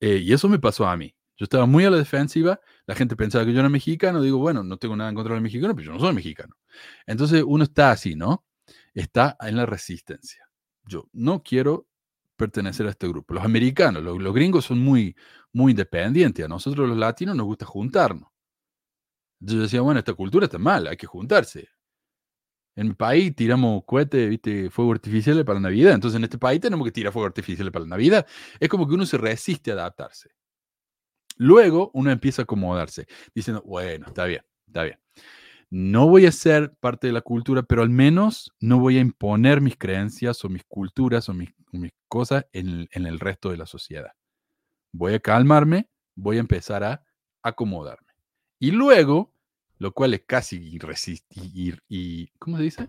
Eh, y eso me pasó a mí. Yo estaba muy a la defensiva, la gente pensaba que yo era mexicano, digo, bueno, no tengo nada en contra del mexicano, pero yo no soy mexicano. Entonces uno está así, ¿no? Está en la resistencia. Yo no quiero pertenecer a este grupo. Los americanos, los, los gringos son muy, muy independientes. A nosotros los latinos nos gusta juntarnos. Yo decía, bueno, esta cultura está mal, hay que juntarse. En mi país tiramos cohetes, viste, fuego artificiales para la Navidad. Entonces en este país tenemos que tirar fuego artificiales para la Navidad. Es como que uno se resiste a adaptarse. Luego uno empieza a acomodarse, diciendo, bueno, está bien, está bien. No voy a ser parte de la cultura, pero al menos no voy a imponer mis creencias o mis culturas o mis, cosas en el, resto de la sociedad. Voy a calmarme, voy a empezar a acomodarme. Y luego, lo cual es casi irresistible, y, ¿cómo se dice?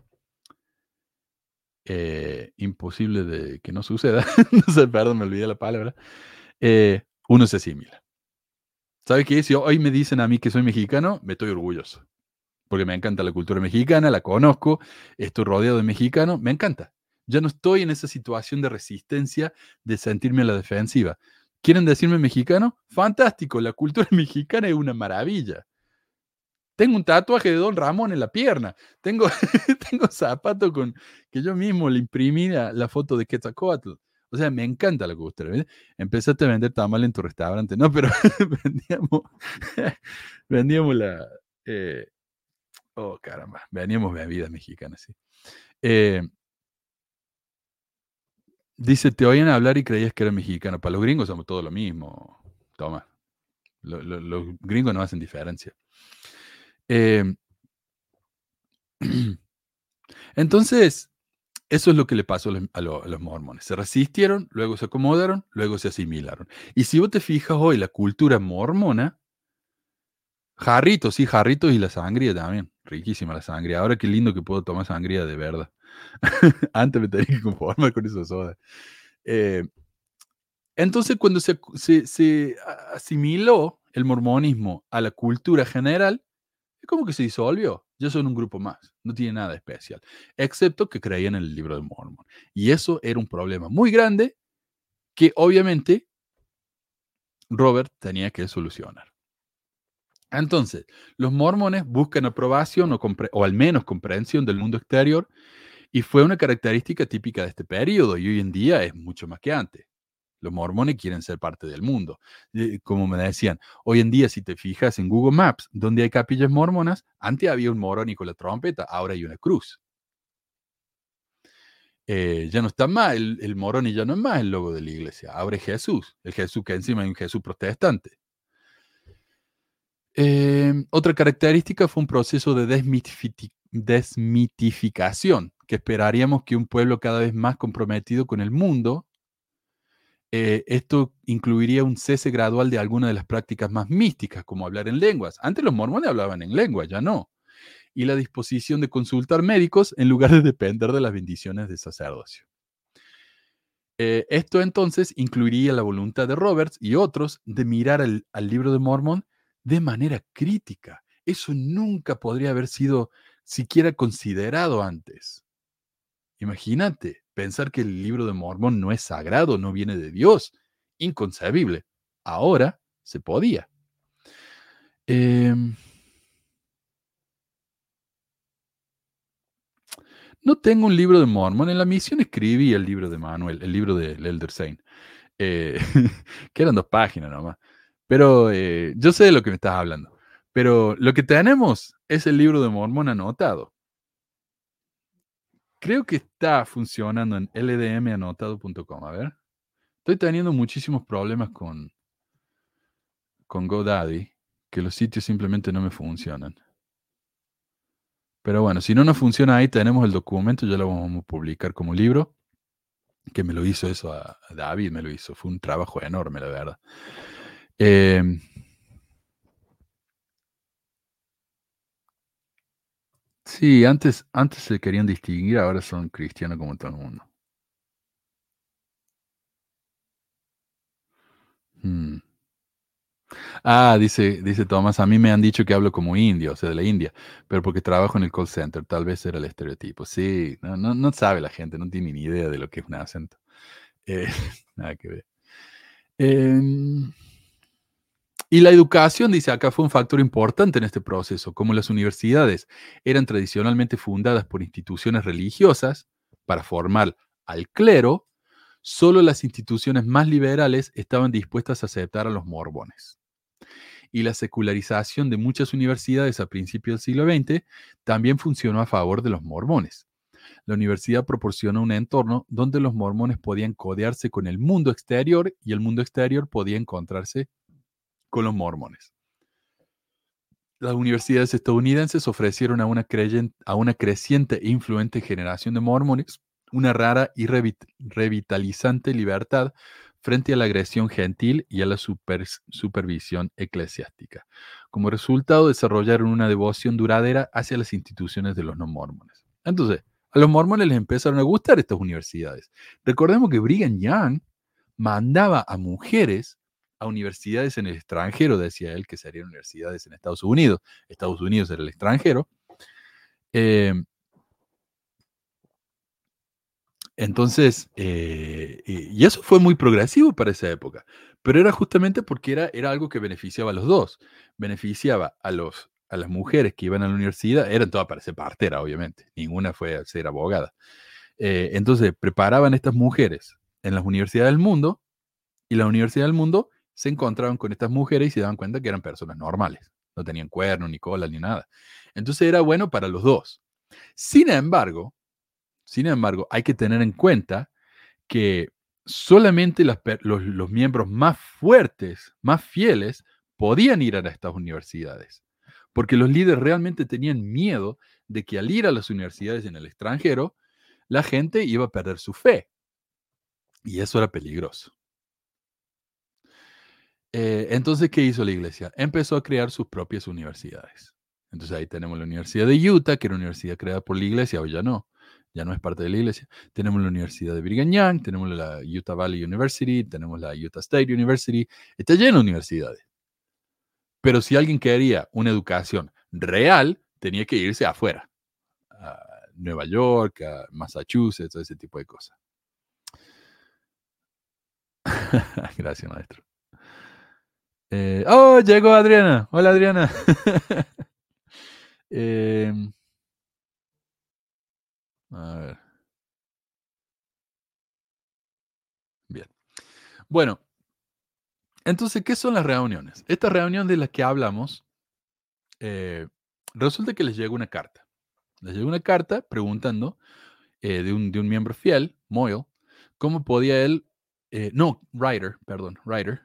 Eh, imposible de que no suceda. sé, perdón, me olvidé la palabra. Eh, uno se asimila. ¿Sabe qué? Si hoy me dicen a mí que soy mexicano, me estoy orgulloso. Porque me encanta la cultura mexicana, la conozco, estoy rodeado de mexicanos, me encanta. Ya no estoy en esa situación de resistencia, de sentirme a la defensiva. ¿Quieren decirme mexicano? Fantástico, la cultura mexicana es una maravilla. Tengo un tatuaje de Don Ramón en la pierna. Tengo, tengo zapatos con que yo mismo le imprimí la foto de Quetzalcoatl. O sea, me encanta la cultura. ¿ves? Empezaste a vender tamal en tu restaurante. No, pero vendíamos, vendíamos la... Eh, oh, caramba. Vendíamos bebidas mexicanas, sí. Eh, dice, te oían hablar y creías que era mexicano. Para los gringos somos todo lo mismo. Toma. Lo, lo, los gringos no hacen diferencia. Eh, entonces, eso es lo que le pasó a los, a, los, mormones. Se resistieron, luego se acomodaron, luego se asimilaron. Y si vos te fijas hoy, la cultura mormona, jarritos, sí, jarritos y la sangría también. Riquísima la sangría. Ahora qué lindo que puedo tomar sangría de verdad. Antes me tenía que conformar con esa soda. Eh, entonces, cuando se, se, se asimiló el mormonismo a la cultura general, es como que se disolvió. Ya son un grupo más, no tiene nada especial, excepto que creían en el libro de Mormon. Y eso era un problema muy grande que obviamente Robert tenía que solucionar. Entonces, los mormones buscan aprobación o, o, al menos comprensión del mundo exterior y fue una característica típica de este periodo y hoy en día es mucho más que antes. Los mormones quieren ser parte del mundo. Como me decían, hoy en día si te fijas en Google Maps, donde hay capillas mormonas, antes había un morón con la trompeta, ahora hay una cruz. Eh, ya no está más, el, el morón y ya no es más el logo de la iglesia, ahora es Jesús, el Jesús que encima es un Jesús protestante. Eh, otra característica fue un proceso de desmitifi- desmitificación, que esperaríamos que un pueblo cada vez más comprometido con el mundo, eh, esto incluiría un cese gradual de algunas de las prácticas más místicas, como hablar en lenguas. Antes los mormones hablaban en lengua, ya no. Y la disposición de consultar médicos en lugar de depender de las bendiciones de sacerdocio. Eh, esto entonces incluiría la voluntad de Roberts y otros de mirar al, al libro de Mormón de manera crítica. Eso nunca podría haber sido siquiera considerado antes. Imagínate, pensar que el libro de Mormón no es sagrado, no viene de Dios. Inconcebible. Ahora se podía. Em, no tengo un libro de Mormón. En la misión escribí el libro de Manuel, el libro del Elder Saint, eh, que eran dos páginas nomás. Pero eh, yo sé de lo que me estás hablando. Pero lo que tenemos es el libro de Mormón anotado. Creo que está funcionando en ldmanotado.com. A ver. Estoy teniendo muchísimos problemas con, con GoDaddy, que los sitios simplemente no me funcionan. Pero bueno, si no nos funciona ahí, tenemos el documento, ya lo vamos a publicar como libro, que me lo hizo eso a, David, me lo hizo. Fue un trabajo enorme, la verdad. Eh, sí, antes, antes se querían distinguir, ahora son cristianos como todo el mundo. Hmm. Ah, dice, dice Tomás, a mí me han dicho que hablo como indio, o sea, de la India, pero porque trabajo en el call center, tal vez era el estereotipo. Sí, no, no, no sabe la gente, no tiene ni idea de lo que es un acento. Eh, nada que ver. Em, y la educación, dice acá, fue un factor importante en este proceso. Como las universidades eran tradicionalmente fundadas por instituciones religiosas para formar al clero, solo las instituciones más liberales estaban dispuestas a aceptar a los mormones. Y la secularización de muchas universidades a principios del siglo XX también funcionó a favor de los mormones. La universidad proporcionó un entorno donde los mormones podían codearse con el mundo exterior y el mundo exterior podía encontrarse con los mormones. Las universidades estadounidenses ofrecieron a una, a una creciente e influente generación de mormones una rara y revit- revitalizante libertad frente a la agresión gentil y a la super- supervisión eclesiástica. Como resultado, desarrollaron una devoción duradera hacia las instituciones de los no mormones. Entonces, a los mormones les empezaron a gustar estas universidades. Recordemos que Brigham Young mandaba a mujeres a universidades en el extranjero, decía él que serían universidades en Estados Unidos. Estados Unidos era el extranjero. Eh, entonces, eh, y y eso fue muy progresivo para esa época, pero era justamente porque era, era algo que beneficiaba a los dos. Beneficiaba a, los, a las mujeres que iban a la universidad, eran todas para ser partera, obviamente, ninguna fue a ser abogada. Eh, entonces, preparaban estas mujeres en las universidades del mundo y la universidad del mundo se encontraban con estas mujeres y se daban cuenta que eran personas normales, no tenían cuernos, ni cola, ni nada. Entonces era bueno para los dos. Sin embargo, sin embargo, hay que tener en cuenta que solamente los, los miembros más fuertes, más fieles, podían ir a estas universidades. Porque los líderes realmente tenían miedo de que al ir a las universidades en el extranjero, la gente iba a perder su fe. Y eso era peligroso. Eh, entonces, ¿qué hizo la iglesia? Empezó a crear sus propias universidades. Entonces ahí tenemos la Universidad de Utah, que era una universidad creada por la iglesia, hoy ya no, ya no es parte de la iglesia. Tenemos la Universidad de Brigham Young, tenemos la Utah Valley University, tenemos la Utah State University, está lleno de universidades. Pero si alguien quería una educación real, tenía que irse afuera, a Nueva York, a Massachusetts, ese tipo de cosas. Gracias, maestro. Eh, oh, llegó Adriana. Hola, Adriana. Eh, a ver. Bien. Bueno, entonces, ¿qué son las reuniones? Esta reunión de la que hablamos, eh, resulta que les llegó una carta. Les llegó una carta preguntando eh, de, un, miembro fiel, Moyle, cómo podía él, no, Ryder, perdón, Ryder,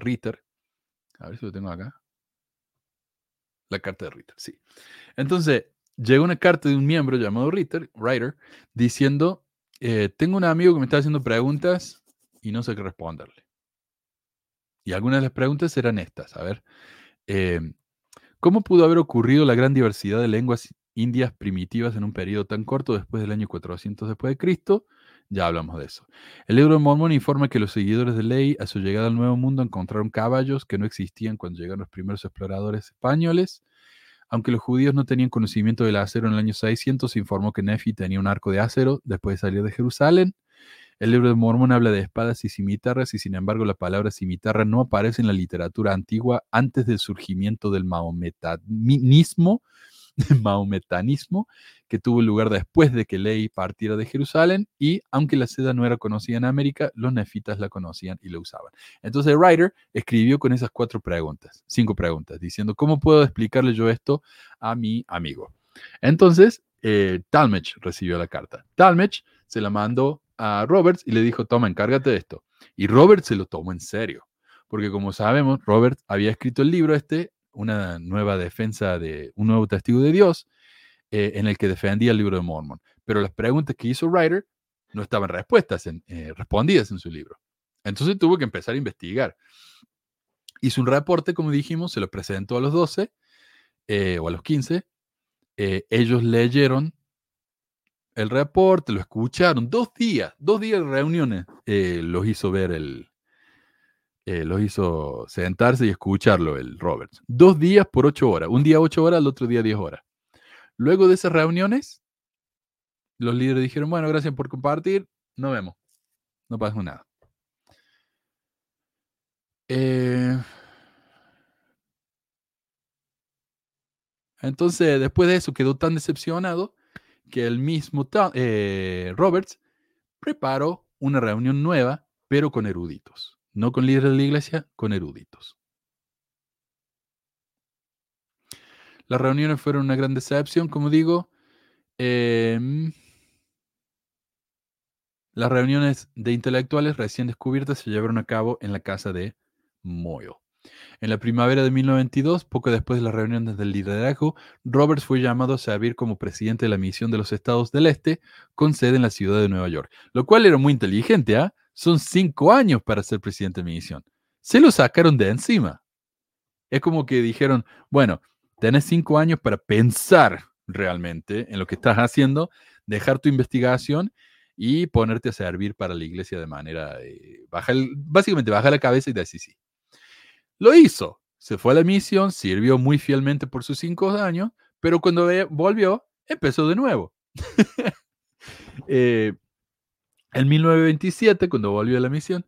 Ritter, a ver si lo tengo acá. La carta de Ritter, sí. Entonces, llega una carta de un miembro llamado Ritter, Writer, diciendo, eh, tengo un amigo que me está haciendo preguntas y no sé qué responderle. Y algunas de las preguntas eran estas, a ver, eh, ¿cómo pudo haber ocurrido la gran diversidad de lenguas indias primitivas en un periodo tan corto después del año 400 después de Cristo? Ya hablamos de eso. El libro de Mormon informa que los seguidores de ley a su llegada al Nuevo Mundo encontraron caballos que no existían cuando llegaron los primeros exploradores españoles. Aunque los judíos no tenían conocimiento del acero en el año 600, se informó que Nefi tenía un arco de acero después de salir de Jerusalén. El libro de Mormon habla de espadas y cimitarras y sin embargo la palabra cimitarra no aparece en la literatura antigua antes del surgimiento del maometanismo, maometanismo que tuvo lugar después de que Ley partiera de Jerusalén y aunque la seda no era conocida en América, los nefitas la conocían y la usaban. Entonces Ryder escribió con esas cuatro preguntas, cinco preguntas, diciendo, ¿cómo puedo explicarle yo esto a mi amigo? Entonces, eh, Talmage recibió la carta. Talmage se la mandó a Roberts y le dijo, toma, encárgate de esto. Y Roberts se lo tomó en serio, porque como sabemos, Roberts había escrito el libro este, una nueva defensa de un nuevo testigo de Dios, eh, en el que defendía el libro de Mormon. Pero las preguntas que hizo Ryder no estaban en, eh, respondidas en su libro. Entonces tuvo que empezar a investigar. Hizo un reporte, como dijimos, se lo presentó a los 12 eh, o a los 15. ellos leyeron el reporte, lo escucharon. Dos días, dos días de reuniones los hizo ver el, los hizo sentarse y escucharlo el Roberts. Dos días por ocho horas. Un día ocho horas, el otro día diez horas. Luego de esas reuniones, los líderes dijeron, bueno, gracias por compartir, nos vemos. No pasó nada. Eh, entonces, después de eso, quedó tan decepcionado que el mismo eh, Roberts preparó una reunión nueva, pero con eruditos. No con líderes de la iglesia, con eruditos. Las reuniones fueron una gran decepción, como digo. Em, las reuniones de intelectuales recién descubiertas se llevaron a cabo en la casa de Moyle. En la primavera de 1922, poco después de las reuniones del liderazgo, Roberts fue llamado a servir como presidente de la misión de los Estados del Este, con sede en la ciudad de Nueva York. Lo cual era muy inteligente, ¿ah? Son cinco años para ser presidente de misión. Se lo sacaron de encima. Es como que dijeron, bueno, Tienes cinco años para pensar realmente en lo que estás haciendo, dejar tu investigación y ponerte a servir para la iglesia de manera, eh, baja básicamente baja la cabeza y decir sí. Lo hizo, se fue a la misión, sirvió muy fielmente por sus cinco años, pero cuando volvió, empezó de nuevo. eh, en 1927, cuando volvió a la misión,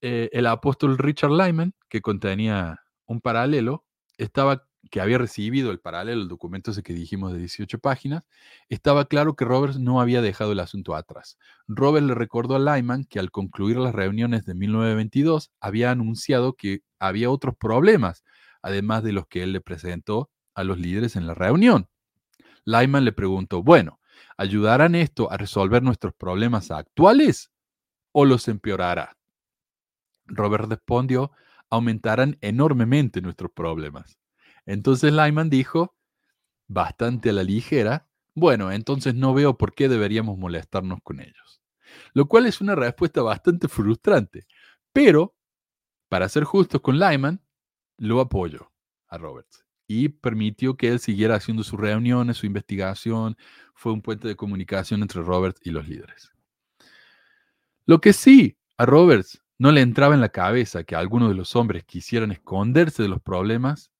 eh, el apóstol Richard Lyman, que contenía un paralelo, estaba que había recibido el paralelo, el documento ese que dijimos de 18 páginas, estaba claro que Roberts no había dejado el asunto atrás. Roberts le recordó a Lyman que al concluir las reuniones de 1922 había anunciado que había otros problemas, además de los que él le presentó a los líderes en la reunión. Lyman le preguntó, bueno, ¿ayudarán esto a resolver nuestros problemas actuales o los empeorará? Robert respondió, aumentarán enormemente nuestros problemas. Entonces Lyman dijo, bastante a la ligera, bueno, entonces no veo por qué deberíamos molestarnos con ellos. Lo cual es una respuesta bastante frustrante. Pero, para ser justos con Lyman, lo apoyó a Roberts y permitió que él siguiera haciendo sus reuniones, su investigación. Fue un puente de comunicación entre Roberts y los líderes. Lo que sí a Roberts no le entraba en la cabeza que algunos de los hombres quisieran esconderse de los problemas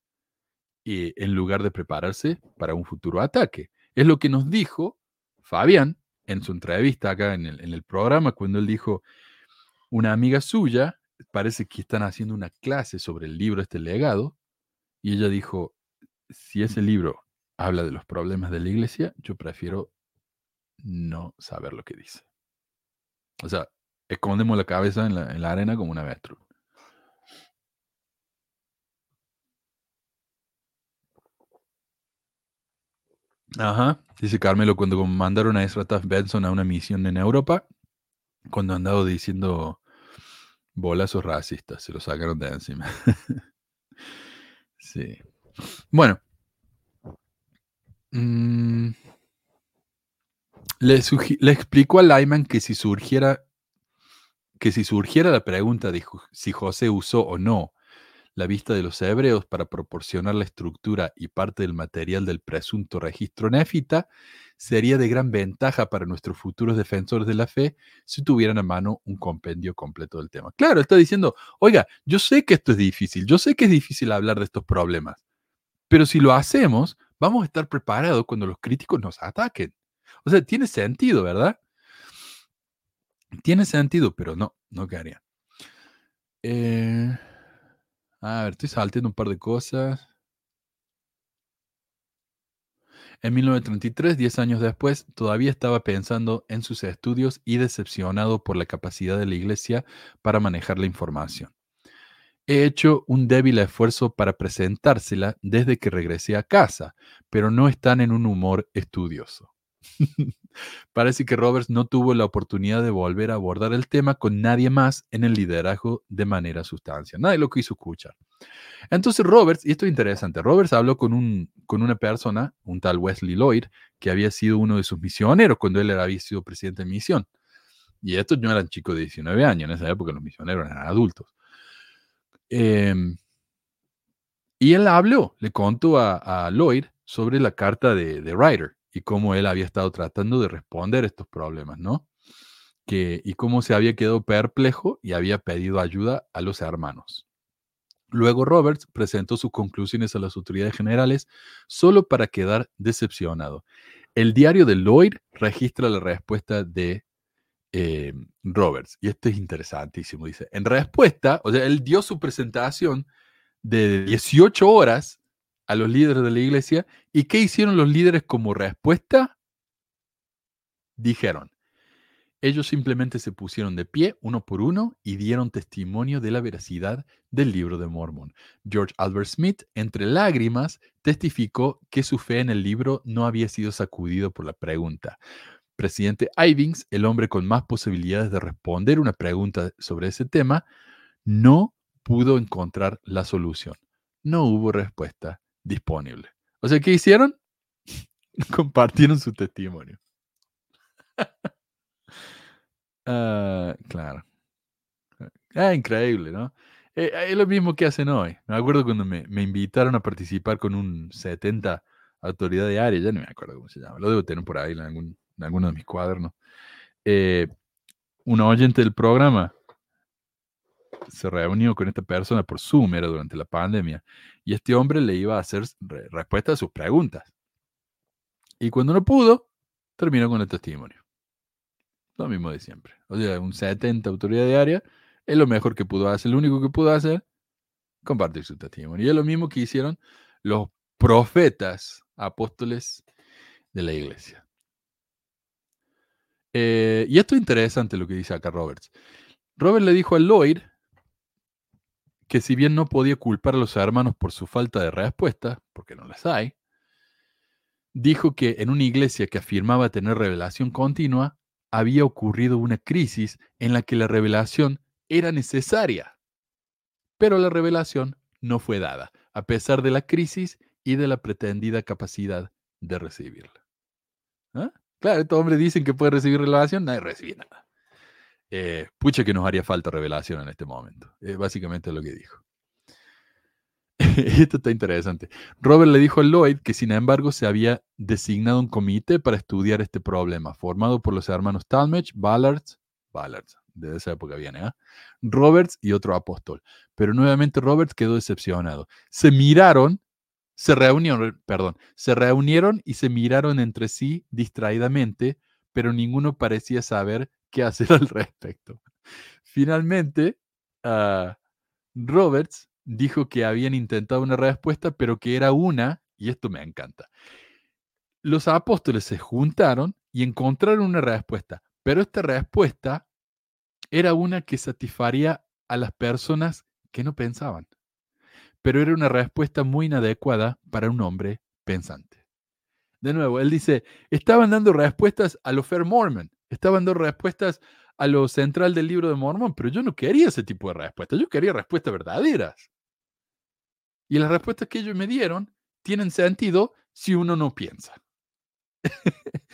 y en lugar de prepararse para un futuro ataque. Es lo que nos dijo Fabián en su entrevista acá en el, en el programa, cuando él dijo, una amiga suya, parece que están haciendo una clase sobre el libro, este legado, y ella dijo, si ese libro habla de los problemas de la iglesia, yo prefiero no saber lo que dice. O sea, escondemos la cabeza en la, en la arena como una avestruz. Ajá, dice Carmelo, cuando mandaron a Ezra Taft Benson a una misión en Europa, cuando andado diciendo bolazos racistas, se lo sacaron de encima. sí. Bueno, Mm, le, explicó a Lyman que si surgiera que si surgiera la pregunta de si José usó o no la vista de los hebreos para proporcionar la estructura y parte del material del presunto registro nefita, sería de gran ventaja para nuestros futuros defensores de la fe si tuvieran a mano un compendio completo del tema. Claro, está diciendo, oiga, yo sé que esto es difícil, yo sé que es difícil hablar de estos problemas, pero si lo hacemos, vamos a estar preparados cuando los críticos nos ataquen. O sea, tiene sentido, ¿verdad? Tiene sentido, pero no, no quedaría. Eh, a ver, estoy saltando un par de cosas. En 1933, 10 años después, todavía estaba pensando en sus estudios y decepcionado por la capacidad de la Iglesia para manejar la información. He hecho un débil esfuerzo para presentársela desde que regresé a casa, pero no están en un humor estudioso. Parece que Roberts no tuvo la oportunidad de volver a abordar el tema con nadie más en el liderazgo de manera sustancial. Nadie lo quiso escuchar. Entonces Roberts, y esto es interesante, Roberts habló con, un, con una persona, un tal Wesley Lloyd, que había sido uno de sus misioneros cuando él había sido presidente de misión. Y estos no eran chicos de 19 años, en esa época los misioneros eran adultos. Em, y él habló, le contó a, Lloyd sobre la carta de, de Ryder y cómo él había estado tratando de responder estos problemas, ¿no? Que, y cómo se había quedado perplejo y había pedido ayuda a los hermanos. Luego Roberts presentó sus conclusiones a las autoridades generales solo para quedar decepcionado. El diario de Lloyd registra la respuesta de eh, Roberts, y esto es interesantísimo. Dice, en respuesta, o sea, él dio su presentación de 18 horas a los líderes de la iglesia, ¿y qué hicieron los líderes como respuesta? Dijeron, ellos simplemente se pusieron de pie uno por uno y dieron testimonio de la veracidad del libro de Mormon. George Albert Smith, entre lágrimas, testificó que su fe en el libro no había sido sacudido por la pregunta. Presidente Ivings, el hombre con más posibilidades de responder una pregunta sobre ese tema, no pudo encontrar la solución. No hubo respuesta disponible. O sea, ¿qué hicieron? Compartieron su testimonio. Ah, claro. Ah, increíble, ¿no? Eh, es lo mismo que hacen hoy. Me acuerdo cuando me, me invitaron a participar con un 70 autoridad de área, ya no me acuerdo cómo se llama, lo debo tener por ahí en, algún, en alguno de mis cuadernos. Eh, un oyente del programa se reunió con esta persona por Zoom, era durante la pandemia, y este hombre le iba a hacer re- respuesta a sus preguntas. Y cuando no pudo, terminó con el testimonio. Lo mismo de siempre. O sea, un 70 autoridad de área es lo mejor que pudo hacer, lo único que pudo hacer, compartir su testimonio. Y es lo mismo que hicieron los profetas apóstoles de la iglesia. Eh, y esto es interesante lo que dice acá Roberts. Robert le dijo a Lloyd que si bien no podía culpar a los hermanos por su falta de respuesta, porque no las hay, dijo que en una iglesia que afirmaba tener revelación continua, había ocurrido una crisis en la que la revelación era necesaria, pero la revelación no fue dada, a pesar de la crisis y de la pretendida capacidad de recibirla. ¿Ah? Claro, estos hombres dicen que puede recibir revelación, nadie recibe nada. Eh, pucha que nos haría falta revelación en este momento. Es básicamente lo que dijo. Esto está interesante. Robert le dijo a Lloyd que sin embargo se había designado un comité para estudiar este problema, formado por los hermanos Talmage, Ballard, Ballard, de esa época viene, ¿ah? Roberts y otro apóstol. Pero nuevamente Roberts quedó decepcionado. Se miraron, se reunieron, perdón, se reunieron y se miraron entre sí distraídamente, pero ninguno parecía saber qué hacer al respecto. Finalmente, ah, Roberts dijo que habían intentado una respuesta, pero que era una, y esto me encanta. Los apóstoles se juntaron y encontraron una respuesta, pero esta respuesta era una que satisfaría a las personas que no pensaban, pero era una respuesta muy inadecuada para un hombre pensante. De nuevo, él dice, estaban dando respuestas a lo Fair Mormon, estaban dando respuestas a lo central del libro de Mormón, pero yo no quería ese tipo de respuestas, yo quería respuestas verdaderas. Y las respuestas que ellos me dieron tienen sentido si uno no piensa.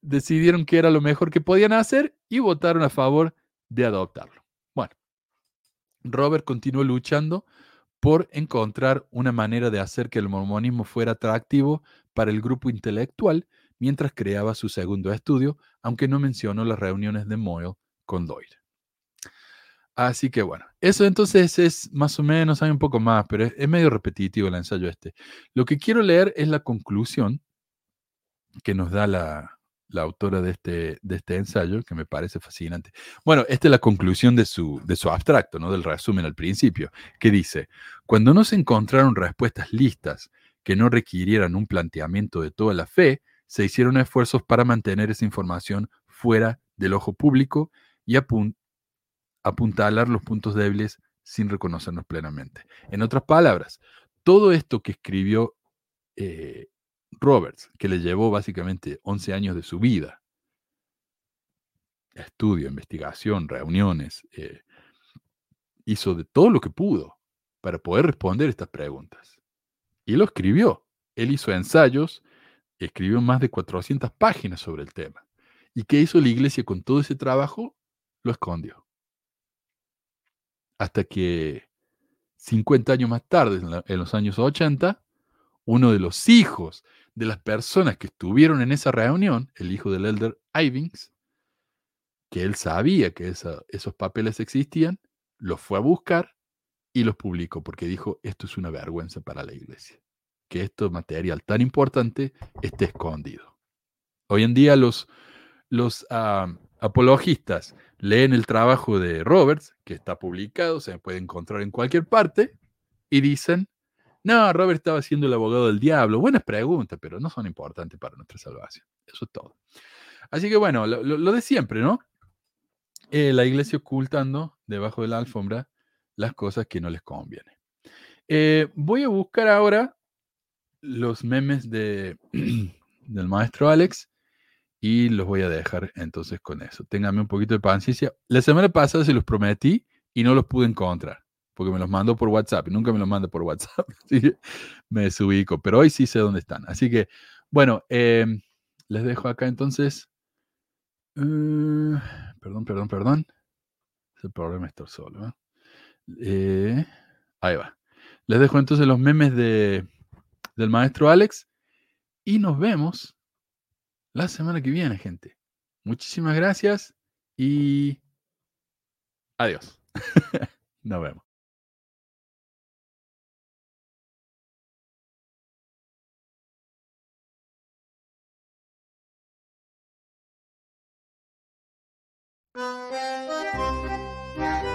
decidieron que era lo mejor que podían hacer y votaron a favor de adoptarlo. Bueno, Robert continuó luchando por encontrar una manera de hacer que el mormonismo fuera atractivo para el grupo intelectual mientras creaba su segundo estudio, aunque no mencionó las reuniones de Moyle con Lloyd. Así que bueno, eso entonces es más o menos, hay un poco más, pero es, es medio repetitivo el ensayo este. Lo que quiero leer es la conclusión que nos da la, la autora de este, de este ensayo, que me parece fascinante. Bueno, esta es la conclusión de su, de su abstracto, ¿no? del resumen al principio, que dice, cuando no se encontraron respuestas listas que no requirieran un planteamiento de toda la fe, se hicieron esfuerzos para mantener esa información fuera del ojo público y apun apuntalar los puntos débiles sin reconocernos plenamente. En otras palabras, todo esto que escribió eh, Roberts, que le llevó básicamente 11 años de su vida, estudio, investigación, reuniones, eh, hizo de todo lo que pudo para poder responder estas preguntas. Y lo escribió. Él hizo ensayos, escribió más de 400 páginas sobre el tema. ¿Y qué hizo la iglesia con todo ese trabajo? Lo escondió. Hasta que 50 años más tarde, en, los años 80, uno de los hijos de las personas que estuvieron en esa reunión, el hijo del elder Ivings, que él sabía que esos papeles existían, los fue a buscar y los publicó porque dijo, esto es una vergüenza para la iglesia, que este material tan importante esté escondido. Hoy en día los, los apologistas leen el trabajo de Roberts, que está publicado, se puede encontrar en cualquier parte, y dicen, no, Robert estaba siendo el abogado del diablo. Buenas preguntas, pero no son importantes para nuestra salvación. Eso es todo. Así que bueno, lo, de siempre, ¿no? Eh, la iglesia ocultando debajo de la alfombra las cosas que no les conviene. Eh, voy a buscar ahora los memes de, del maestro Alex y los voy a dejar entonces con eso. Ténganme un poquito de paciencia. La semana pasada se los prometí y no los pude encontrar porque me los mando por WhatsApp y nunca me los manda por WhatsApp. Me desubico, pero hoy sí sé dónde están. Así que, bueno, eh, les dejo acá entonces. Uh, perdón, perdón, perdón. Ese problema estar solo. ¿eh? Eh, ahí va. Les dejo entonces los memes de, del maestro Alex y nos vemos la semana que viene, gente. Muchísimas gracias y adiós. nos vemos. Thank you.